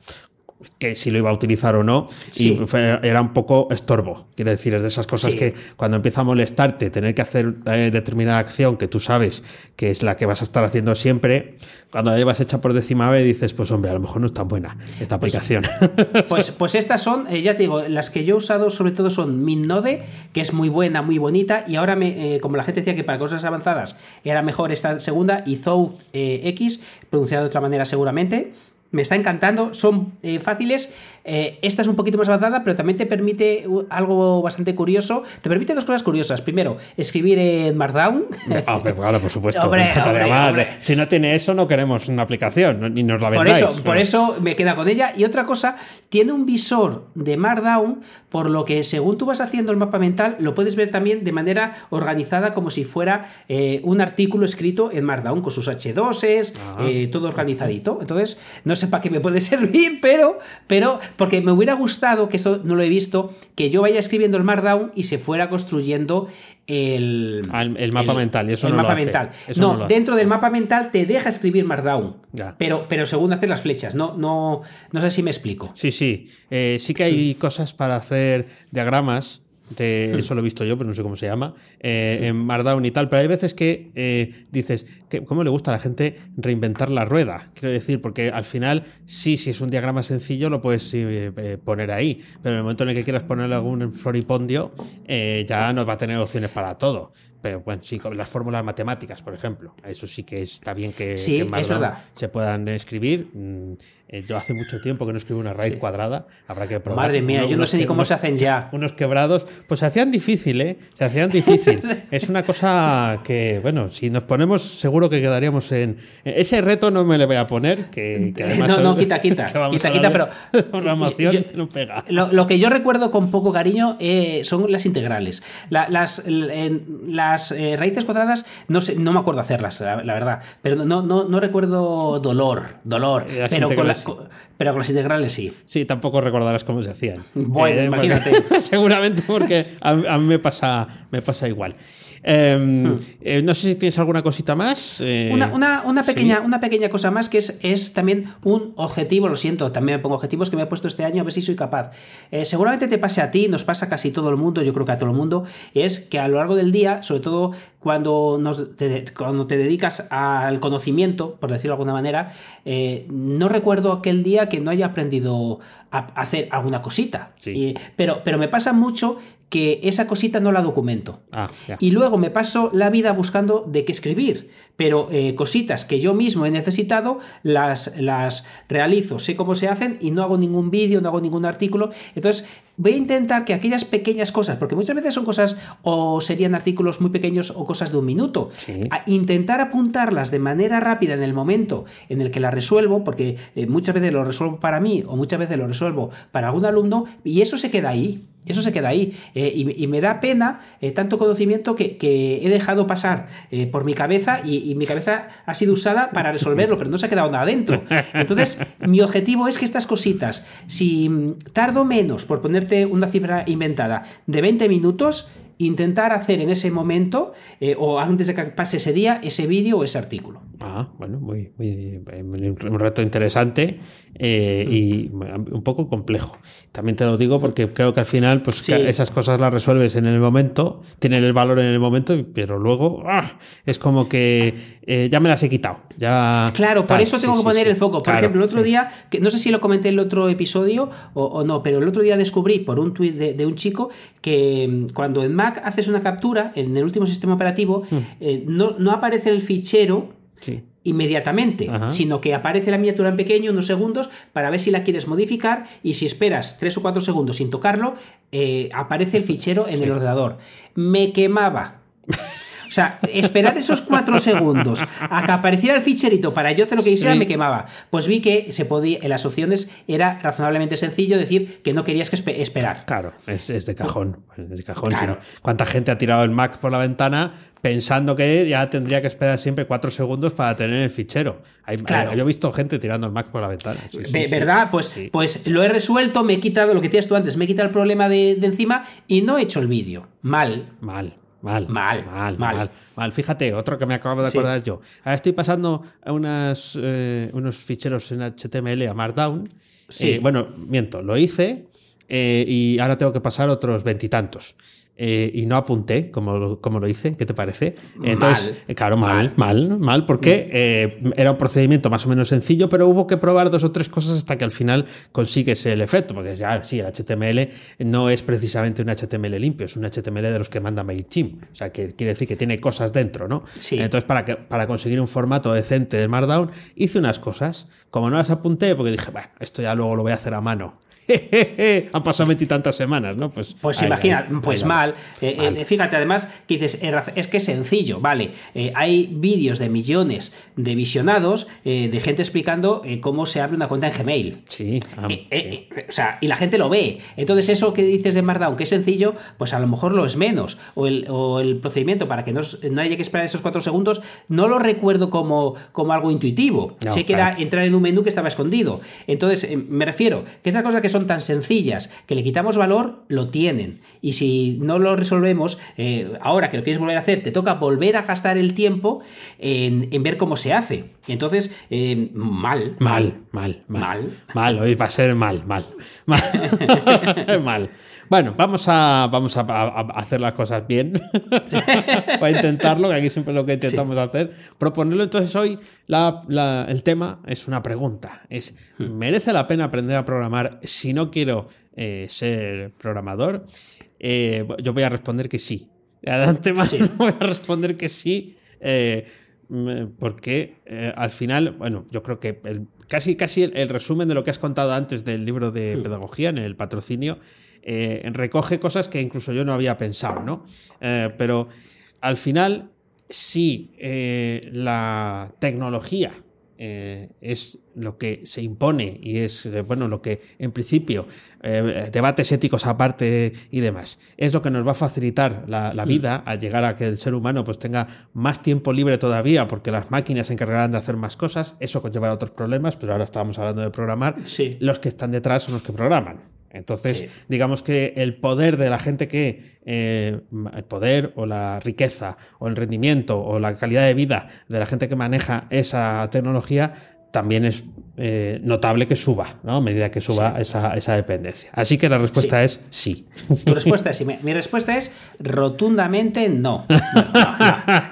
que si lo iba a utilizar o no Sí. y fue- era un poco estorbo. Quiero decir, es de esas cosas Sí. que cuando empieza a molestarte tener que hacer eh, determinada acción que tú sabes que es la que vas a estar haciendo siempre, cuando la llevas hecha por décima vez dices, pues hombre, a lo mejor no es tan buena esta aplicación. Pues, pues estas son, eh, ya te digo, las que yo he usado sobre todo son Minnode, que es muy buena, muy bonita, y ahora, me, eh, como la gente decía que para cosas avanzadas era mejor esta segunda, y Zout X, pronunciado de otra manera seguramente, me está encantando, son eh, fáciles, eh, esta es un poquito más avanzada, pero también te permite algo bastante curioso, te permite dos cosas curiosas, primero, escribir en Markdown, Ah, hombre, claro, por supuesto. Hombre, hombre, hombre. Si no tiene eso, no queremos una aplicación, ni nos la Por vendáis. eso, por eso me queda con ella. Y otra cosa, tiene un visor de Markdown, por lo que según tú vas haciendo el mapa mental, lo puedes ver también de manera organizada, como si fuera eh, un artículo escrito en Markdown, con sus H2s, Ah. eh, todo organizadito. Entonces, no sé para qué me puede servir, pero, pero, porque me hubiera gustado, que esto no lo he visto, que yo vaya escribiendo el Markdown y se fuera construyendo el, Ah, el- el mapa mental, y eso el no lo mapa hace. mental. Eso no, no lo hace. dentro del mapa mental te deja escribir Markdown. Ya. Pero, pero según haces las flechas, no, no, no sé si me explico. Sí, sí. Eh, sí que hay cosas para hacer diagramas. De- eso lo he visto yo, pero no sé cómo se llama. eh, en Markdown y tal. Pero hay veces que eh, dices, que, ¿cómo le gusta a la gente reinventar la rueda? Quiero decir, porque al final, sí, si es un diagrama sencillo, lo puedes eh, eh, poner ahí. Pero en el momento en el que quieras poner algún floripondio, ya no va a tener opciones para todo. Pero bueno, sí, con las fórmulas matemáticas, por ejemplo. Eso sí que está bien que, Sí, verdad. se puedan escribir. Mm, eh, yo hace mucho tiempo que no escribo una raíz cuadrada, habrá que probar. Madre mía, yo no sé ni cómo unos- se hacen ya. Unos quebrados, pues se hacían difícil, ¿eh? Se hacían difícil. es una cosa que, bueno, si nos ponemos, seguro que quedaríamos en. Ese reto no me le voy a poner, que, que además. No, no, quita, quita, quita, quita, pero- Programación yo- no pega. Lo, lo que yo recuerdo con poco cariño eh, son las integrales. La- las las eh, raíces cuadradas, no sé, no me acuerdo hacerlas, la, la verdad. Pero no, no, no recuerdo dolor, dolor. Las Pero con, la- integrales sí. con- pero con las integrales sí. Sí, tampoco recordarás cómo se hacían. Bueno, porque- imagínate. seguramente porque a, a mí me pasa, me pasa igual. Eh, eh, no sé si tienes alguna cosita más. eh, Hmm. Una, una- sí. pequeña, una pequeña cosa más que es, es también un objetivo, lo siento, también me pongo objetivos que me he puesto este año a ver si soy capaz. Eh, seguramente te pase a ti, nos pasa a casi todo el mundo, yo creo que a todo el mundo, es que a lo largo del día, sobre todo cuando, nos, te, cuando te dedicas al conocimiento, por decirlo de alguna manera, eh, no recuerdo aquel día que no haya aprendido a hacer alguna cosita. Sí. Pero, pero me pasa mucho que esa cosita no la documento. Ah. Y luego me paso la vida buscando de qué escribir, pero eh, cositas que yo mismo he necesitado las, las realizo, sé cómo se hacen y no hago ningún vídeo, no hago ningún artículo. Entonces voy a intentar que aquellas pequeñas cosas, porque muchas veces son cosas o serían artículos muy pequeños o cosas de un minuto, Sí. a intentar apuntarlas de manera rápida en el momento en el que las resuelvo, porque eh, muchas veces lo resuelvo para mí o muchas veces lo resuelvo para algún alumno y eso se queda ahí. Eso se queda ahí. Eh, y, y me da pena eh, tanto conocimiento que, que he dejado pasar eh, por mi cabeza y, mi cabeza ha sido usada para resolverlo, pero no se ha quedado nada dentro. Entonces, mi objetivo es que estas cositas, si tardo menos, por ponerte una cifra inventada, de 20 minutos, intentar hacer en ese momento eh, o antes de que pase ese día ese vídeo o ese artículo. Ah, bueno, muy, muy- un reto interesante eh, y un poco complejo. También te lo digo porque creo que al final pues, Sí. esas cosas las resuelves en el momento, tienen el valor en el momento, pero luego ¡ah! es como que eh, ya me las he quitado. Ya, Claro, por tal. eso tengo Sí, que poner sí. el foco. Por Claro, ejemplo, el otro día, que no sé si lo comenté en el otro episodio o, o no, pero el otro día descubrí por un tuit de, de un chico que mm, cuando en Mac haces una captura, en el último sistema operativo, Hmm. eh, no, no aparece el fichero Sí. inmediatamente, Ajá. sino que aparece la miniatura en pequeño unos segundos para ver si la quieres modificar y si esperas 3 o 4 segundos sin tocarlo, eh, aparece el fichero en el ordenador. Me quemaba. O sea, esperar esos cuatro segundos a que apareciera el ficherito para yo hacer lo que quisiera me quemaba. Pues vi que se podía, en las opciones era razonablemente sencillo decir que no querías que esperar. Claro, es, de cajón. Es de cajón ¿Cuánta gente ha tirado el Mac por la ventana pensando que ya tendría que esperar siempre cuatro segundos para tener el fichero. claro. Yo he visto gente tirando el Mac por la ventana. ¿Verdad? Pues, pues lo he resuelto, me he quitado lo que decías tú antes, me he quitado el problema de, encima y no he hecho el vídeo. Mal. Mal. Mal, mal, mal, mal, mal, Fíjate, otro que me acabo de acordar yo. Ahora estoy pasando unas, eh, unos ficheros en HTML a Markdown. Sí. Eh, bueno, miento, lo hice eh, y ahora tengo que pasar otros veintitantos. Eh, y no apunté como lo, como lo hice, ¿qué te parece? Entonces, eh, claro, mal, mal, mal, porque eh, era un procedimiento más o menos sencillo, pero hubo que probar dos o tres cosas hasta que al final consigues el efecto, porque ya, sí, el HTML no es precisamente un HTML limpio, es un HTML de los que manda MailChimp, o sea, que quiere decir que tiene cosas dentro, ¿no? Entonces, para, que, para conseguir un formato decente de Markdown, hice unas cosas, como no las apunté, porque dije, bueno, esto ya luego lo voy a hacer a mano Han pasado veintitantas semanas, ¿no? Pues, pues imagina, pues mal. Eh, eh, fíjate, además, que dices, es que es sencillo, vale. Eh, hay vídeos de millones de visionados de gente explicando cómo se abre una cuenta en Gmail. Sí, O sea, y la gente lo ve. Entonces, eso que dices de Markdown, que es sencillo, pues a lo mejor lo es menos. O el, procedimiento para que no, haya que esperar esos cuatro segundos, no lo recuerdo como, como algo intuitivo. sé que era entrar en un menú que estaba escondido. Entonces, me refiero que esa cosa que son tan sencillas que le quitamos valor, lo tienen. Y si no lo resolvemos, eh, ahora que lo quieres volver a hacer, te toca volver a gastar el tiempo en, ver cómo se hace. Entonces, eh, mal, mal, mal, mal, mal, hoy va a ser mal, mal, mal. mal. Bueno, vamos a, vamos a, hacer las cosas bien. Voy a intentarlo, que aquí siempre es lo que intentamos hacer. Proponerlo. Entonces, hoy el tema es una pregunta. Es, hmm. ¿merece la pena aprender a programar si no quiero eh, ser programador? Eh, yo voy a responder que sí. Adelante más, voy a responder que sí. Eh, porque al final, bueno, yo creo que casi, casi el, resumen de lo que has contado antes del libro de hmm. pedagogía en el patrocinio eh, recoge cosas que incluso yo no había pensado, ¿no? Eh, pero al final, si eh, la tecnología es lo que se impone y es bueno lo que en principio debates éticos aparte y demás es lo que nos va a facilitar la, mm. vida al llegar a que el ser humano pues tenga más tiempo libre todavía porque las máquinas se encargarán de hacer más cosas. Eso conlleva otros problemas pero ahora estábamos hablando de programar. Los que están detrás son los que programan entonces, digamos que el poder de la gente que, eh, el poder o la riqueza o el rendimiento o la calidad de vida de la gente que maneja esa tecnología también es eh, notable que suba, ¿no? A medida que suba esa, esa, dependencia. Así que la respuesta es sí. Tu respuesta es sí. Mi, respuesta es rotundamente no.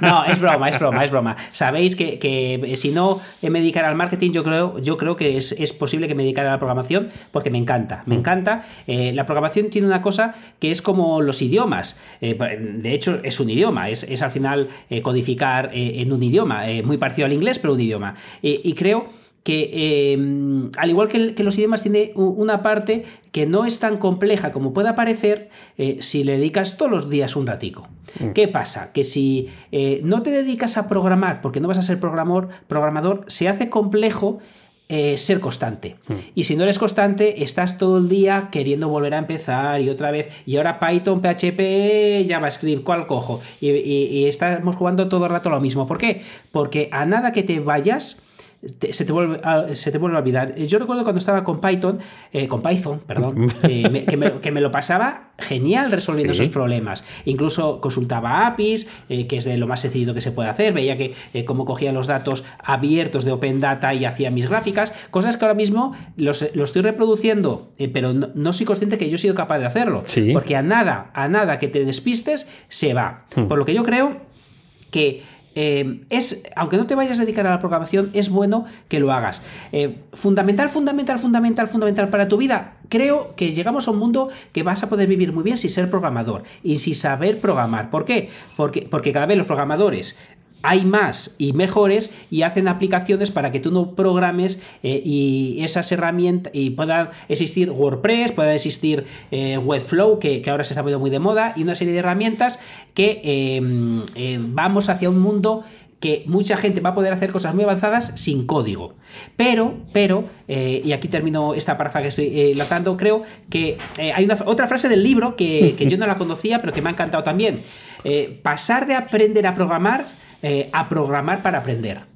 No, es broma, es broma, es broma. Sabéis que, que, si no me dedicara al marketing, yo creo, yo creo que es, es, posible que me dedicara a la programación porque me encanta. Me mm. encanta. Eh, la programación tiene una cosa que es como los idiomas. Eh, de hecho, es un idioma. Es, es al final codificar en un idioma. muy parecido al inglés, pero un idioma. y creo que em, al igual que, los idiomas tiene una parte que no es tan compleja como pueda parecer eh, si le dedicas todos los días un ratico. Mm. ¿Qué pasa? Que si eh, no te dedicas a programar porque no vas a ser programador, programador se hace complejo eh, ser constante. Mm. Y si no eres constante, estás todo el día queriendo volver a empezar y otra vez. Y ahora Python, PHP, JavaScript, ¿cuál cojo? Y, y estamos jugando todo el rato lo mismo. ¿Por qué? Porque a nada que te vayas, se, te vuelve a, se te vuelve a olvidar. Yo recuerdo cuando estaba con Python, eh, con Python, perdón, eh, que, me, lo pasaba genial resolviendo esos problemas. Incluso consultaba APIs, eh, que es de lo más sencillo que se puede hacer. Veía que cómo cogía los datos abiertos de Open Data y hacía mis gráficas. Cosas que ahora mismo los, estoy reproduciendo, pero no, soy consciente que yo he sido capaz de hacerlo. Porque a nada, a nada que te despistes, se va. Hmm. Por lo que yo creo que eh, es, aunque no te vayas a dedicar a la programación, es bueno que lo hagas. Eh, fundamental, fundamental, fundamental, fundamental para tu vida. Creo que llegamos a un mundo que vas a poder vivir muy bien sin ser programador y sin saber programar. ¿Por qué? Porque, porque cada vez los programadores hay más y mejores y hacen aplicaciones para que tú no programes eh, y esas herramientas y puedan existir WordPress, pueda existir eh, Webflow, que, ahora se está poniendo muy de moda, y una serie de herramientas que em, em, vamos hacia un mundo que mucha gente va a poder hacer cosas muy avanzadas sin código. Pero, pero, eh, y aquí termino esta parfa que estoy lanzando, creo que hay una, otra frase del libro que, yo no la conocía, pero que me ha encantado también. pasar de aprender a programar eh, a programar para aprender.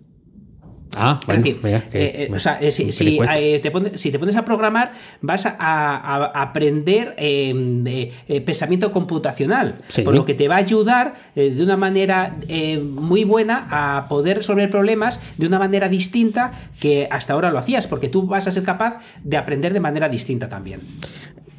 Ah, es decir, si, te pones, a programar, vas a, aprender eh, pensamiento computacional, por lo que te va a ayudar eh, de una manera muy buena a poder resolver problemas de una manera distinta que hasta ahora lo hacías, porque tú vas a ser capaz de aprender de manera distinta también.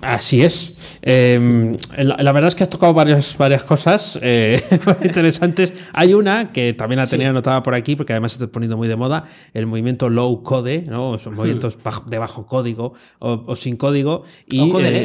Así es. Em, la, verdad es que has tocado varias, varias cosas eh, interesantes. Hay una que también la tenía anotada por aquí, porque además se está poniendo muy de moda, el movimiento low code, ¿no? Son movimientos de bajo código o, sin código. Y, o, eh,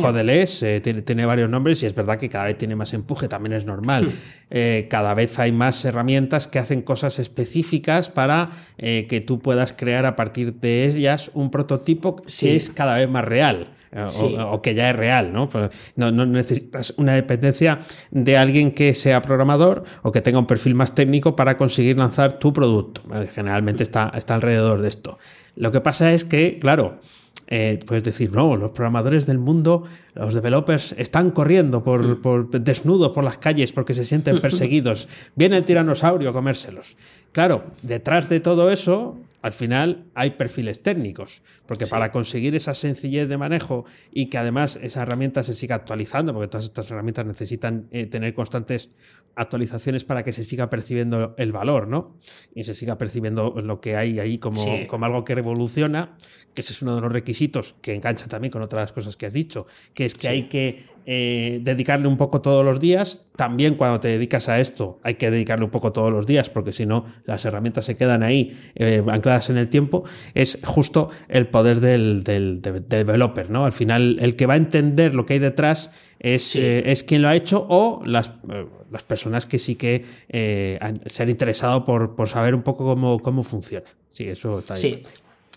codeless, eh, tiene, tiene, varios nombres y es verdad que cada vez tiene más empuje, también es normal. Hmm. cada vez hay más herramientas que hacen cosas específicas para que tú puedas crear a partir de ellas un prototipo que es cada vez más real. Eh, o, que ya es real, ¿no? Pues, ¿no? ¿no? necesitas una dependencia de alguien que sea programador o que tenga un perfil más técnico para conseguir lanzar tu producto. Eh, generalmente está, está alrededor de esto. Lo que pasa es que, claro, eh, puedes decir, no, los programadores del mundo, los developers, están corriendo por, mm. por desnudos por las calles porque se sienten perseguidos. Viene el tiranosaurio a comérselos. Claro, detrás de todo eso al final hay perfiles técnicos, porque para conseguir esa sencillez de manejo y que además esa herramienta se siga actualizando, porque todas estas herramientas necesitan eh, tener constantes actualizaciones para que se siga percibiendo el valor, ¿no? Y se siga percibiendo lo que hay ahí como, como algo que revoluciona, que ese es uno de los requisitos que engancha también con otras cosas que has dicho, que es que hay que eh, dedicarle un poco todos los días. También cuando te dedicas a esto hay que dedicarle un poco todos los días porque si no las herramientas se quedan ahí eh, ancladas en el tiempo. Es justo el poder del, developer, ¿no? Al final el que va a entender lo que hay detrás es, eh, es quien lo ha hecho o las, las personas que sí que se han interesado por, por, saber un poco cómo, cómo funciona. Sí, eso está sí.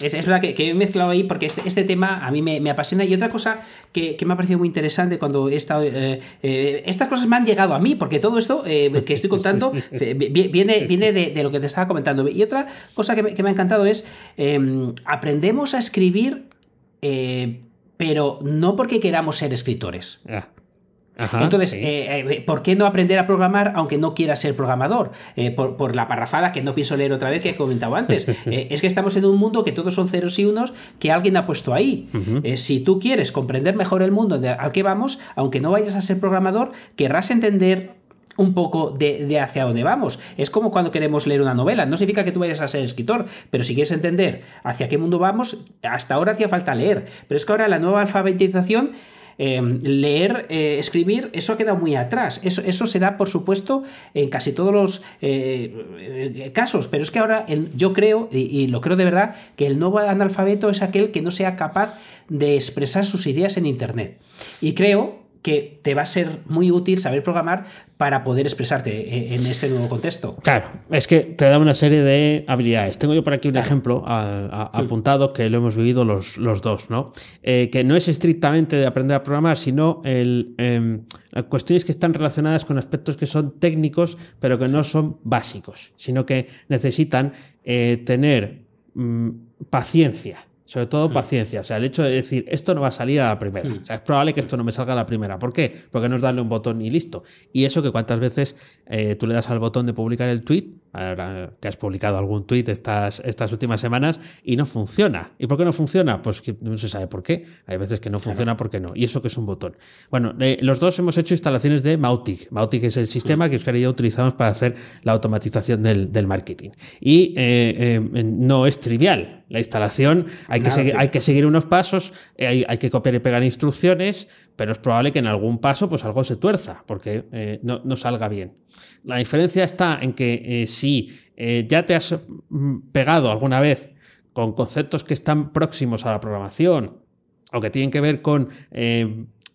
Es, verdad que, he mezclado ahí porque este, este tema a mí me, apasiona. Y otra cosa que, me ha parecido muy interesante cuando he estado. Eh, eh, estas cosas me han llegado a mí, porque todo esto eh, que estoy contando viene, viene de, lo que te estaba comentando. Y otra cosa que me, ha encantado es: em, aprendemos a escribir, pero no porque queramos ser escritores. Entonces, eh, eh, ¿por qué no aprender a programar aunque no quiera ser programador? Eh, por, la parrafada que no pienso leer otra vez que he comentado antes. es que estamos en un mundo que todos son ceros y unos que alguien ha puesto ahí. si tú quieres comprender mejor el mundo al que vamos, aunque no vayas a ser programador, querrás entender un poco de, de, hacia dónde vamos. Es como cuando queremos leer una novela. No significa que tú vayas a ser escritor, pero si quieres entender hacia qué mundo vamos, hasta ahora hacía falta leer. Pero es que ahora la nueva alfabetización Em, leer, eh, escribir, eso ha quedado muy atrás. Eso, eso se da, por supuesto, en casi todos los eh, eh, casos, pero es que ahora yo creo, y, lo creo de verdad, que el nuevo analfabeto es aquel que no sea capaz de expresar sus ideas en Internet. Y creo que te va a ser muy útil saber programar para poder expresarte en este nuevo contexto. Claro, es que te da una serie de habilidades. Tengo yo por aquí un ejemplo apuntado que lo hemos vivido los, los dos, ¿no? Eh, que no es estrictamente de aprender a programar, sino el, em, cuestiones que están relacionadas con aspectos que son técnicos, pero que no son básicos, sino que necesitan eh, tener mm, paciencia sobre todo mm. paciencia. O sea, el hecho de decir, esto no va a salir a la primera. Mm. O sea, es probable que esto no me salga a la primera. ¿Por qué? Porque no es darle un botón y listo. Y eso que cuántas veces eh, tú le das al botón de publicar el tweet, ahora que has publicado algún tweet estas, estas últimas semanas, y no funciona. ¿Y por qué no funciona? Pues que no se sabe por qué. Hay veces que no funciona porque no. Y eso que es un botón. Bueno, eh, los dos hemos hecho instalaciones de Mautic. Mautic es el sistema que Oscar y yo utilizamos para hacer la automatización del, marketing. Y eh, no es trivial. La instalación hay, que, seguir, hay que seguir unos pasos, eh, hay, que copiar y pegar instrucciones, pero es probable que en algún paso pues algo se tuerza, porque eh, no, salga bien. La diferencia está en que eh, si ya te has mm, pegado alguna vez con conceptos que están próximos a la programación o que tienen que ver con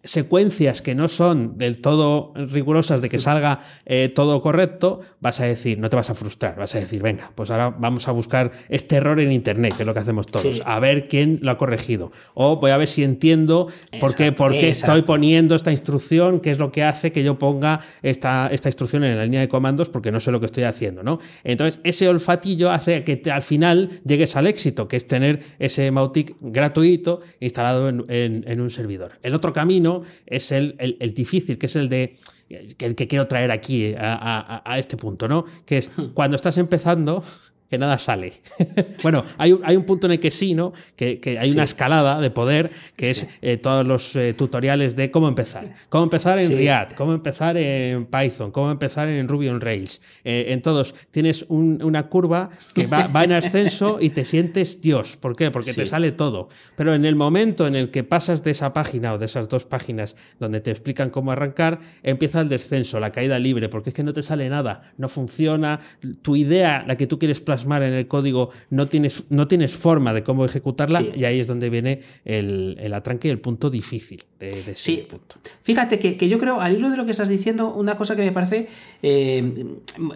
secuencias que no son del todo rigurosas de que salga eh, todo correcto, vas a decir, no te vas a frustrar, vas a decir, venga, pues ahora vamos a buscar este error en Internet, que es lo que hacemos todos, a ver quién lo ha corregido. O voy a ver si entiendo por qué, por qué estoy poniendo esta instrucción, qué es lo que hace que yo ponga esta, esta instrucción en la línea de comandos, porque no sé lo que estoy haciendo, ¿no? Entonces, ese olfatillo hace que al final llegues al éxito, que es tener ese Mautic gratuito instalado en un servidor. El otro camino es el, difícil, que es el de el que quiero traer aquí a, a, este punto, ¿no? Que es hmm. cuando estás empezando, que nada sale. bueno, hay un, hay un, punto en el que sí, ¿no? Que, hay una escalada de poder, que es eh, todos los eh, tutoriales de cómo empezar. Cómo empezar en React, cómo empezar en Python, cómo empezar en Ruby on Rails. Eh, en todos tienes una curva que va, en ascenso y te sientes Dios. ¿Por qué? Porque te sale todo. Pero en el momento en el que pasas de esa página o de esas dos páginas donde te explican cómo arrancar, empieza el descenso, la caída libre, porque es que no te sale nada, no funciona. Tu idea, la que tú quieres plantear, plasmar en el código, no tienes, no tienes forma de cómo ejecutarla y ahí es donde viene el, el, atranque y el punto difícil de, ese sí. punto. Fíjate que, que, yo creo, al hilo de lo que estás diciendo, una cosa que me parece eh,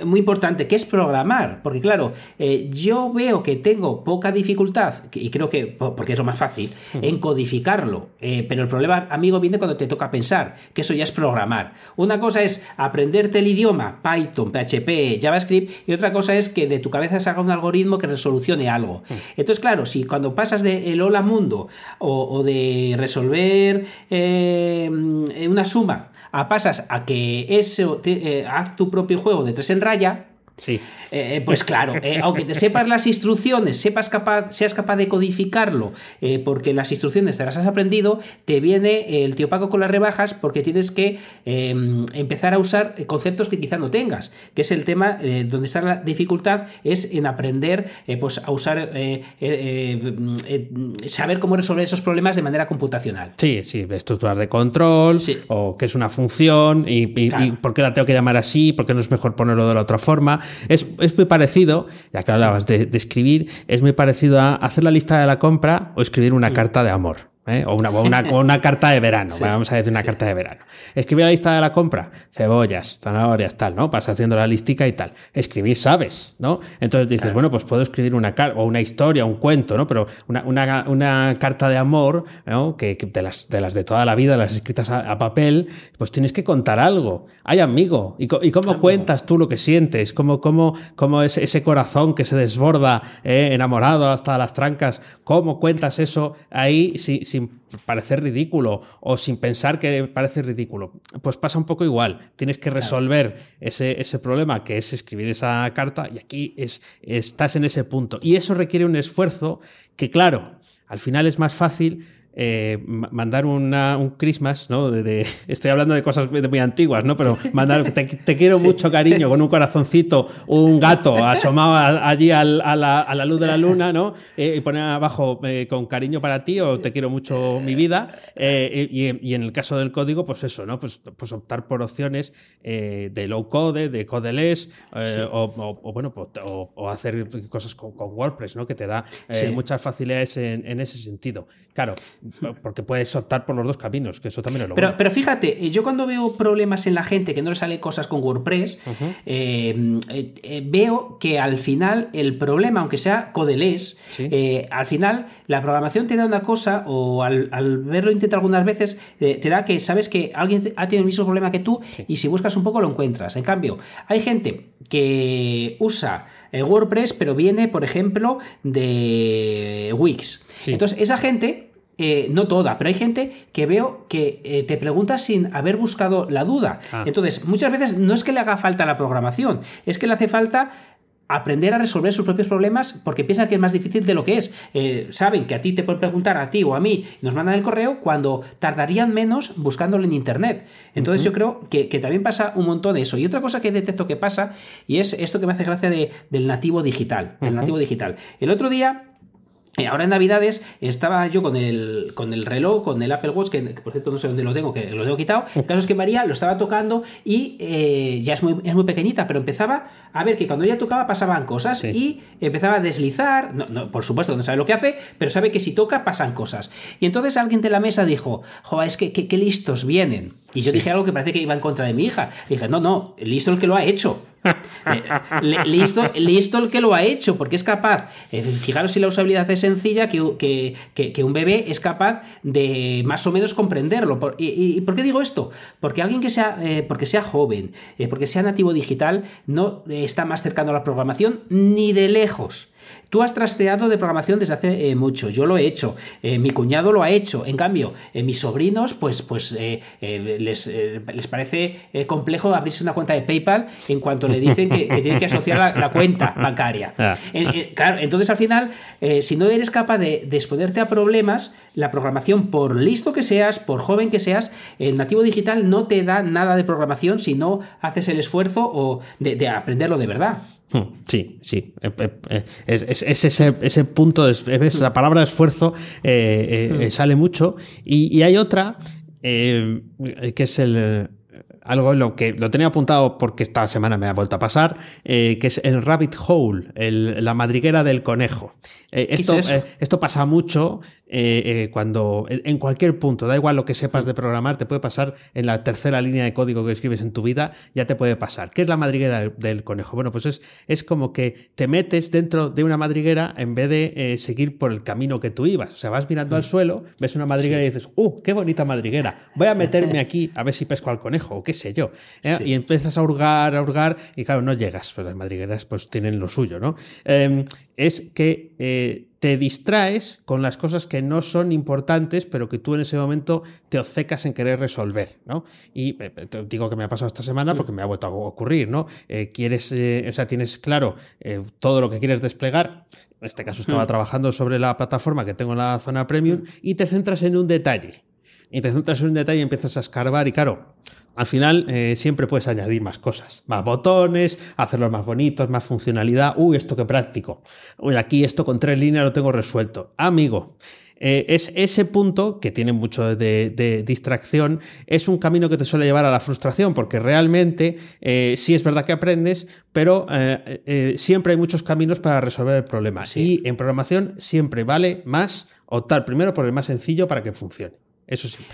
muy importante, que es programar, porque claro, eh, yo veo que tengo poca dificultad, y creo que, porque es lo más fácil, en codificarlo, eh, pero el problema, amigo, viene cuando te toca pensar, que eso ya es programar. Una cosa es aprenderte el idioma, Python, PHP, JavaScript, y otra cosa es que de tu cabeza haga un algoritmo que resolucione algo. Mm. Entonces, claro, si cuando pasas de el hola mundo o, de resolver eh, una suma a pasas a que eso eh, haz tu propio juego de tres en raya, Sí. Eh, eh, pues claro, eh, aunque te sepas las instrucciones, sepas capaz, seas capaz de codificarlo, porque las instrucciones te las has aprendido, te viene el tío Paco con las rebajas porque tienes que em, empezar a usar conceptos que quizá no tengas, que es el tema donde está la dificultad, es en aprender pues, a usar, saber cómo resolver esos problemas de manera computacional. Sí, sí, estructuras de control, o qué es una función, y, por qué la tengo que llamar así, por qué no es mejor ponerlo de la otra forma. Es, muy parecido, ya que hablabas de, de, escribir, es muy parecido a hacer la lista de la compra o escribir una carta de amor. ¿Eh? o, una, una, carta de verano, vamos a decir una carta de verano. Escribir la lista de la compra, cebollas, zanahorias, tal, ¿no? Vas haciendo la listica y tal. Escribir sabes, ¿no? Entonces dices, bueno, pues puedo escribir una o una historia, un cuento, ¿no? Pero una, una, carta de amor, ¿no? Que, de, las, de las de toda la vida, las escritas a, papel, pues tienes que contar algo. Hay amigo. ¿Y, cómo cuentas tú lo que sientes? ¿Cómo, cómo, cómo es ese corazón que se desborda, eh, enamorado hasta las trancas? ¿Cómo cuentas eso ahí si, si sin parecer ridículo o sin pensar que parece ridículo. Pues pasa un poco igual. Tienes que resolver ese, ese, problema que es escribir esa carta y aquí es, estás en ese punto. Y eso requiere un esfuerzo que, claro, al final es más fácil eh, mandar un Christmas, ¿no? De, estoy hablando de cosas muy antiguas, ¿no? Pero mandar, te, quiero mucho cariño, con un corazoncito, un gato asomado allí a, la, luz de la luna, ¿no? Eh, y poner abajo eh, con cariño para ti o te quiero mucho mi vida. Y, en el caso del código, pues eso, ¿no? Pues, pues optar por opciones de low code, de codeless, o, bueno, pues, o, hacer cosas con, WordPress, ¿no? Que te da muchas facilidades en, en ese sentido. Claro, porque puedes optar por los dos caminos, que eso también es lo pero, bueno. Pero fíjate, eh, yo cuando veo problemas en la gente que no le sale cosas con WordPress, eh, eh, veo que al final el problema, aunque sea codeless, al final la programación te da una cosa, o al, verlo intentar algunas veces, te da que sabes que alguien ha tenido el mismo problema que tú y si buscas un poco lo encuentras. En cambio, hay gente que usa WordPress, pero viene, por ejemplo, de Wix. Entonces, esa gente eh, no toda, pero hay gente que veo que eh, te pregunta sin haber buscado la duda. Ah. Entonces, muchas veces no es que le haga falta la programación, es que le hace falta aprender a resolver sus propios problemas porque piensan que es más difícil de lo que es. Eh, saben que a ti te pueden preguntar, a ti o a mí, nos mandan el correo cuando tardarían menos buscándolo en Internet. Entonces yo creo que, también pasa un montón de eso. Y otra cosa que detecto que pasa, y es esto que me hace gracia del nativo digital. nativo digital. El otro día Ahora en Navidades estaba yo con el, con el reloj, con el Apple Watch, que, por cierto no sé dónde lo tengo, que lo tengo quitado. El caso es que María lo estaba tocando y eh, ya es muy, es muy pequeñita, pero empezaba a ver que cuando ella tocaba pasaban cosas y empezaba a deslizar. No, por supuesto, no sabe lo que hace, pero sabe que si toca pasan cosas. Y entonces alguien de la mesa dijo: Joder, es que qué listos vienen. Y yo dije algo que parece que iba en contra de mi hija. dije: No, no, listo el que lo ha hecho. listo, listo el que lo ha hecho, porque es capaz, eh, fijaros si la usabilidad es sencilla, que, que, un bebé es capaz de más o menos comprenderlo. ¿Y, por qué digo esto? Porque alguien que sea, eh, porque sea joven, eh, porque sea nativo digital, no está más cercano a la programación ni de lejos. Tú has trasteado de programación desde hace eh, mucho, yo lo he hecho, eh, mi cuñado lo ha hecho, en cambio, eh, mis sobrinos, pues, pues les, les, parece complejo abrirse una cuenta de PayPal en cuanto le dicen que, tienen que asociar la, cuenta bancaria. Ah. claro, entonces al final, si no eres capaz de, de exponerte a problemas, la programación, por listo que seas, por joven que seas, el nativo digital no te da nada de programación si no haces el esfuerzo o de aprenderlo de verdad. Hmm, sí, sí. Eh, eh, eh, es, ese, ese, punto, es, la palabra esfuerzo hmm. sale mucho. Y, hay otra que es el, algo lo que lo tenía apuntado porque esta semana me ha vuelto a pasar, que es el rabbit hole, la madriguera del conejo. esto, esto pasa mucho eh, eh, cuando en cualquier punto, da igual lo que sepas de programar, te puede pasar en la tercera línea de código que escribes en tu vida, ya te puede pasar. ¿Qué es la madriguera del conejo? Bueno, pues es, es como que te metes dentro de una madriguera en vez de eh, seguir por el camino que tú ibas. O sea, vas mirando al mm. suelo, ves una madriguera y dices, ¡uh, qué bonita madriguera! Voy a meterme aquí a ver si pesco al conejo o qué sé yo. Y empiezas a hurgar, a hurgar y claro, no llegas. Pero las madrigueras pues tienen lo suyo, ¿no? Es que te distraes con las cosas que no son importantes, pero que tú en ese momento te obcecas en querer resolver, ¿no? Y eh, te digo que me ha pasado esta semana porque me ha vuelto a ocurrir, ¿no? Eh, quieres, eh, o sea, tienes claro todo lo que quieres desplegar. En este caso estaba mm. trabajando sobre la plataforma que tengo en la zona premium y te centras en un detalle. Y te centras en un detalle y empiezas a escarbar y claro, al final eh, siempre puedes añadir más cosas, más botones, hacerlos más bonitos, más funcionalidad. Uy, esto qué práctico. Uy, aquí esto con tres líneas lo tengo resuelto. Amigo, eh, es ese punto que tiene mucho de, distracción, es un camino que te suele llevar a la frustración, porque realmente eh, sí es verdad que aprendes, pero siempre hay muchos caminos para resolver el problema. Y en programación siempre vale más optar primero por el más sencillo para que funcione. Eso sí.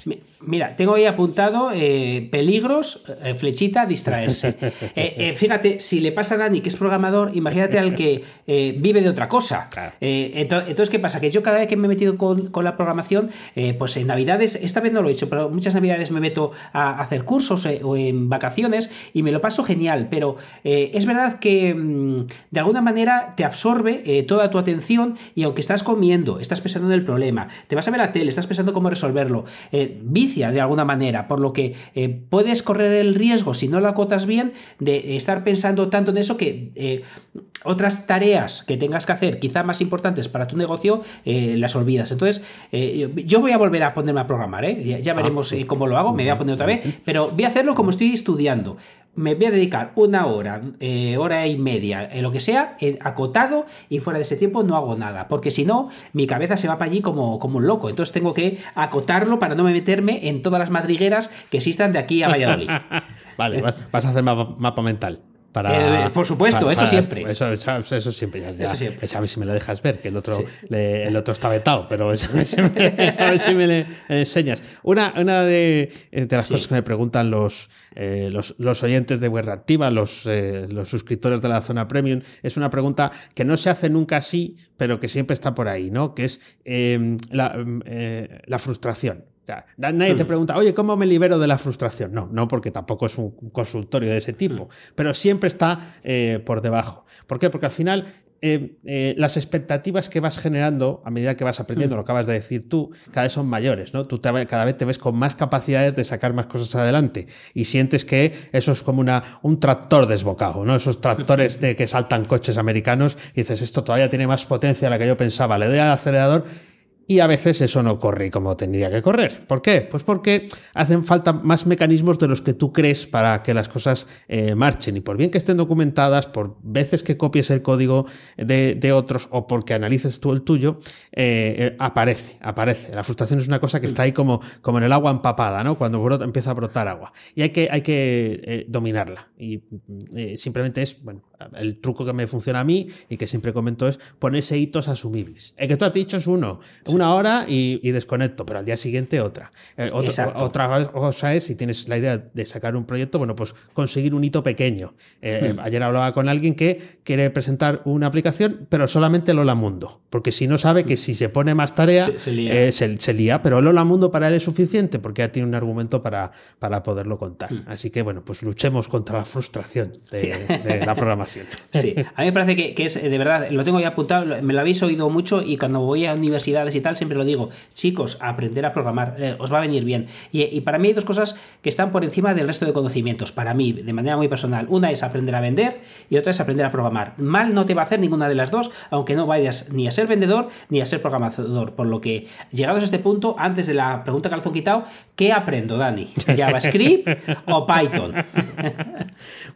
Mira, tengo ahí apuntado eh, peligros, eh, flechita, distraerse. Eh, fíjate, si le pasa a Dani, que es programador, imagínate al que vive de otra cosa. entonces, ¿qué pasa? Que yo cada vez que me he metido con, la programación, pues en Navidades, esta vez no lo he hecho, pero muchas Navidades me meto a hacer cursos o en vacaciones y me lo paso genial. Pero es verdad que mm, de alguna manera te absorbe toda tu atención y aunque estás comiendo, estás pensando en el problema, te vas a ver la tele, estás pensando cómo resolverlo eh, vicia de alguna manera, por lo que eh, puedes correr el riesgo, si no lo acotas bien, de estar pensando tanto en eso que eh, otras tareas que tengas que hacer, quizá más importantes para tu negocio, las olvidas. Entonces, yo voy a volver a ponerme a programar, ya, ah, veremos cómo lo hago, me voy a poner otra vez, pero voy a hacerlo como estoy estudiando me voy a dedicar una hora, eh, hora y media, en lo que sea, acotado y fuera de ese tiempo no hago nada, porque si no, mi cabeza se va para allí como, como un loco. Entonces tengo que acotarlo para no meterme en todas las madrigueras que existan de aquí a Valladolid. vale, vas a hacer mapa mental. Eh, por supuesto, eso, siempre. Eso, eso, siempre. Ya, a ver si me lo dejas ver, que el otro, el otro está vetado, pero eso, a ver si me enseñas. Una, una de, las cosas que me preguntan los, eh, los, oyentes de Web Activa, los, eh, los suscriptores de la zona premium, es una pregunta que no se hace nunca así, pero que siempre está por ahí, ¿no? Que es la, la frustración nadie te pregunta, oye, ¿cómo me libero de la frustración? No, no, porque tampoco es un consultorio de ese tipo, pero siempre está eh, por debajo. ¿Por qué? Porque al final eh, eh, las expectativas que vas generando a medida que vas aprendiendo, mm. lo acabas de decir tú, cada vez son mayores, ¿no? Tú cada vez te ves con más capacidades de sacar más cosas adelante y sientes que eso es como una, un tractor desbocado, ¿no? Esos tractores de que saltan coches americanos y dices, esto todavía tiene más potencia de la que yo pensaba, le doy al acelerador y a veces eso no corre como tendría que correr. ¿Por qué? Pues porque hacen falta más mecanismos de los que tú crees para que las cosas eh, marchen. Y por bien que estén documentadas, por veces que copies el código de, otros o porque analices tú el tuyo, eh, eh, aparece, aparece. La frustración es una cosa que está ahí como, como en el agua empapada, ¿no? Cuando empieza a brotar agua. Y hay que, hay que dominarla. Y simplemente es, bueno, el truco que me funciona a mí y que siempre comento es ponerse hitos asumibles. El que tú has dicho es uno una hora y, desconecto, pero al día siguiente otra. Eh, otra, cosa es, si tienes la idea de sacar un proyecto, bueno, pues conseguir un hito pequeño. Eh, hmm. Ayer hablaba con alguien que quiere presentar una aplicación, pero solamente Lola Mundo, porque si no sabe que hmm. si se pone más tarea, se, lía. Eh, pero Lola Mundo para él es suficiente porque ya tiene un argumento para, para poderlo contar. Hmm. Así que, bueno, pues luchemos contra la frustración de, la programación. Sí, a mí me parece que, que, es, de verdad, lo tengo ya apuntado, me lo habéis oído mucho y cuando voy a universidades y siempre lo digo, chicos, aprender a programar, eh, os va a venir bien. Y, para mí hay dos cosas que están por encima del resto de conocimientos, para mí, de manera muy personal. Una es aprender a vender y otra es aprender a programar. Mal no te va a hacer ninguna de las dos, aunque no vayas ni a ser vendedor ni a ser programador. Por lo que, llegados a este punto, antes de la pregunta calzón quitado, ¿qué aprendo, Dani? ¿JavaScript o Python?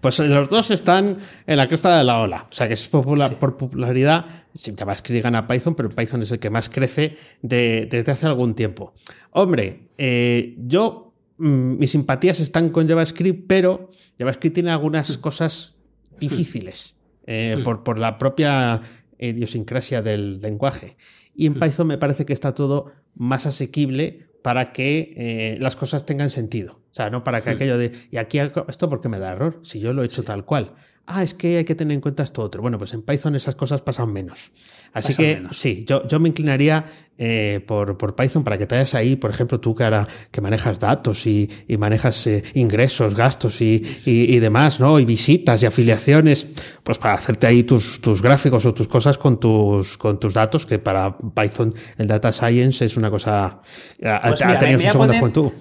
pues los dos están en la cresta de la ola. O sea que es popular, por popularidad. JavaScript gana Python, pero Python es el que más crece desde hace algún tiempo. Hombre, eh, yo, mm, mis simpatías están con JavaScript, pero JavaScript tiene algunas cosas difíciles eh, hmm. por, por, la propia idiosincrasia del lenguaje. Y en hmm. Python me parece que está todo más asequible para que eh, las cosas tengan sentido. O sea, no para que hmm. aquello de, y aquí esto porque me da error, si yo lo he hecho tal cual ah, es que hay que tener en cuenta esto otro. Bueno, pues en Python esas cosas pasan menos. Así que sí, yo, yo, me inclinaría eh, por, por, Python para que te hayas ahí, por ejemplo, tú que ahora que manejas datos y, manejas eh, ingresos, gastos y, y, demás, ¿no? Y visitas y afiliaciones, pues para hacerte ahí tus, tus gráficos o tus cosas con tus, con tus datos, que para Python el data science es una cosa... Pues ha, tenido su segunda juventud.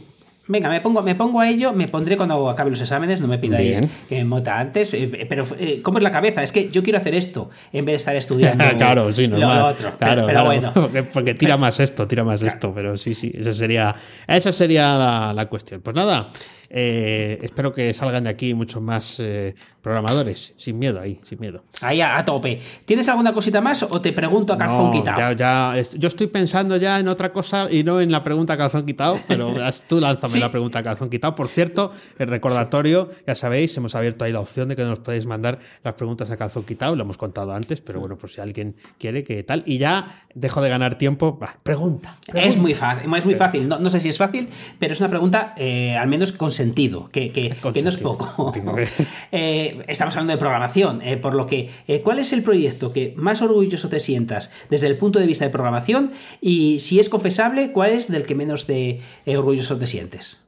Venga, me pongo, me pongo a ello, me pondré cuando acabe los exámenes, no me pidáis que mota antes, eh, pero eh, ¿cómo es la cabeza? Es que yo quiero hacer esto en vez de estar estudiando claro, sí, normal. lo otro. Claro, pero, bueno. Porque, tira más esto, tira más esto, pero sí, sí, esa sería, esa sería la, la cuestión. Pues nada, eh, espero que salgan de aquí muchos más eh, programadores, sin miedo ahí, sin miedo. Ahí a, tope. ¿Tienes alguna cosita más o te pregunto a calzón quitado? Ya, yo estoy pensando ya en otra cosa y no en la pregunta a calzón quitado, pero tú lánzame la pregunta a calzón quitado. Por cierto, el recordatorio, ya sabéis, hemos abierto ahí la opción de que nos podéis mandar las preguntas a calzón quitado, lo hemos contado antes, pero bueno, por si alguien quiere que tal. Y ya dejo de ganar tiempo. pregunta, Es muy fácil, es muy fácil. No, sé si es fácil, pero es una pregunta eh, al menos con sentido, que, que, no es poco. Eh, estamos hablando de programación, eh, por lo que, eh, ¿cuál es el proyecto que más orgulloso te sientas desde el punto de vista de programación? Y si es confesable, ¿cuál es del que menos de, orgulloso te sientes?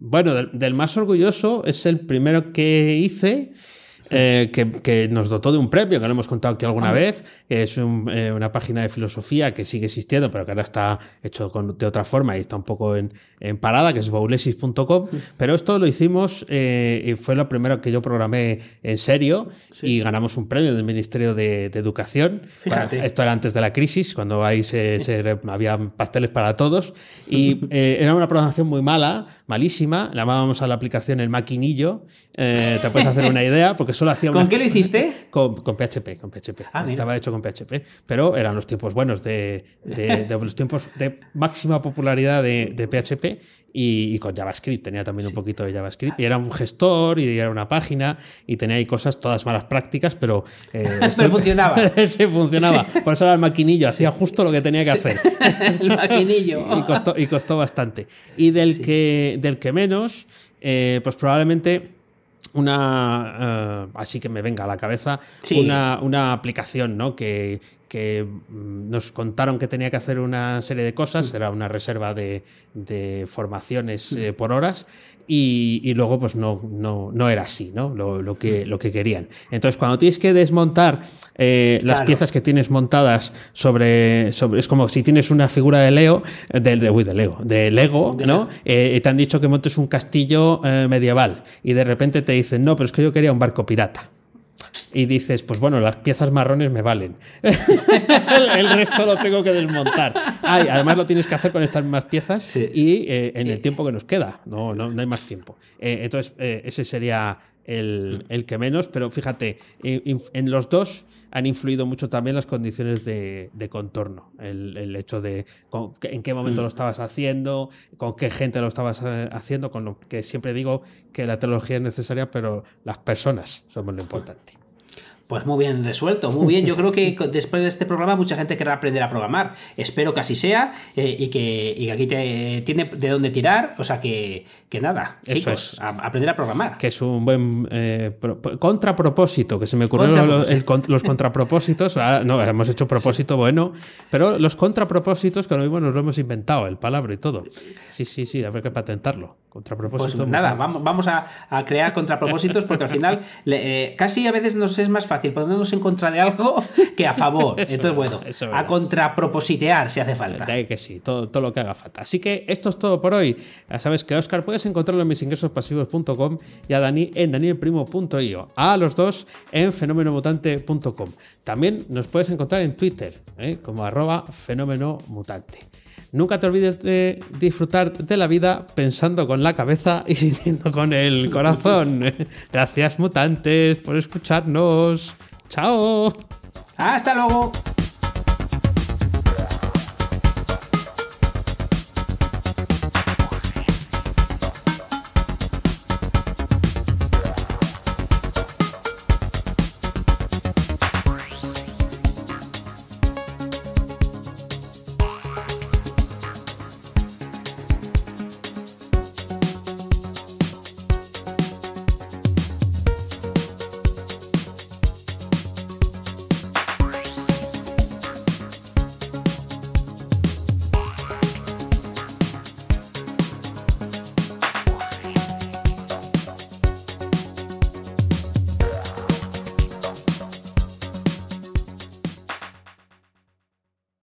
bueno, del, más orgulloso es el primero que hice. Eh, que, nos dotó de un premio, que lo hemos contado aquí alguna ah. vez. Es eh, una página de filosofía que sigue existiendo, pero que ahora está hecho de otra forma y está un poco en, parada, que es boulesis.com. Pero esto lo hicimos eh, y fue lo primero que yo programé en serio y ganamos un premio del Ministerio de, Educación. esto era antes de la crisis, cuando ahí se, había pasteles para todos. Y era una programación muy mala, malísima. Llamábamos a la aplicación el maquinillo. te puedes hacer una idea, porque solo hacía ¿Con qué lo hiciste? Con, PHP, con PHP. Ah, Estaba hecho con PHP. Pero eran los tiempos buenos de, los tiempos de máxima popularidad de, PHP y, con JavaScript. Tenía también un poquito de JavaScript. Y era un gestor y era una página y tenía ahí cosas todas malas prácticas, pero. Eh, esto, funcionaba. sí, funcionaba. Por eso era el maquinillo, hacía justo lo que tenía que hacer. el maquinillo. y, costó, y costó bastante. Y del, que, del que menos, eh, pues probablemente una, eh, así que me venga a la cabeza, una, una, aplicación ¿no? que, que mm, nos contaron que tenía que hacer una serie de cosas, mm. era una reserva de, formaciones mm. eh, por horas, y, luego pues no, no, no era así, ¿no? Lo, que, lo que querían. Entonces, cuando tienes que desmontar eh, las piezas que tienes montadas sobre, sobre, es como si tienes una figura de Leo, de, de, de Lego, de Lego, ¿no? Eh, te han dicho que montes un castillo medieval, y de repente te dicen, no, pero es que yo quería un barco pirata y dices, pues bueno, las piezas marrones me valen. el, resto lo tengo que desmontar. además lo tienes que hacer con estas mismas piezas y eh, en el tiempo que nos queda. No, no, no hay más tiempo. Eh, entonces, eh, ese sería el, el, que menos, pero fíjate, en los dos han influido mucho también las condiciones de, contorno, el, hecho de en qué momento mm. lo estabas haciendo, con qué gente lo estabas haciendo, con lo que siempre digo que la tecnología es necesaria, pero las personas somos lo importante. Pues muy bien resuelto, muy bien. Yo creo que después de este programa mucha gente querrá aprender a programar. Espero que así sea eh, y, que, aquí te, tiene de dónde tirar. O sea que, que nada, Eso es. aprender a programar. Que es un buen eh, contrapropósito, que se me ocurrieron los, contrapropósitos. Ah, no, hemos hecho propósito bueno, pero los contrapropósitos que lo mismo nos lo hemos inventado, el palabra y todo. Sí, sí, sí, habrá que patentarlo. Contrapropósito. Pues nada, vamos, vamos a, crear contrapropósitos porque al final eh, casi a veces nos es más fácil fácil ponernos en contra de algo que a favor. Entonces, bueno, a contrapropositear si hace falta. que sí, todo, todo lo que haga falta. Así que esto es todo por hoy. Ya sabes que Oscar puedes encontrarlo en misingresospasivos.com y a Dani en danielprimo.io. A los dos en fenomenomutante.com. También nos puedes encontrar en Twitter ¿eh? como arroba fenomenomutante. Nunca te olvides de disfrutar de la vida pensando con la cabeza y sintiendo con el corazón. Gracias mutantes por escucharnos. Chao. Hasta luego.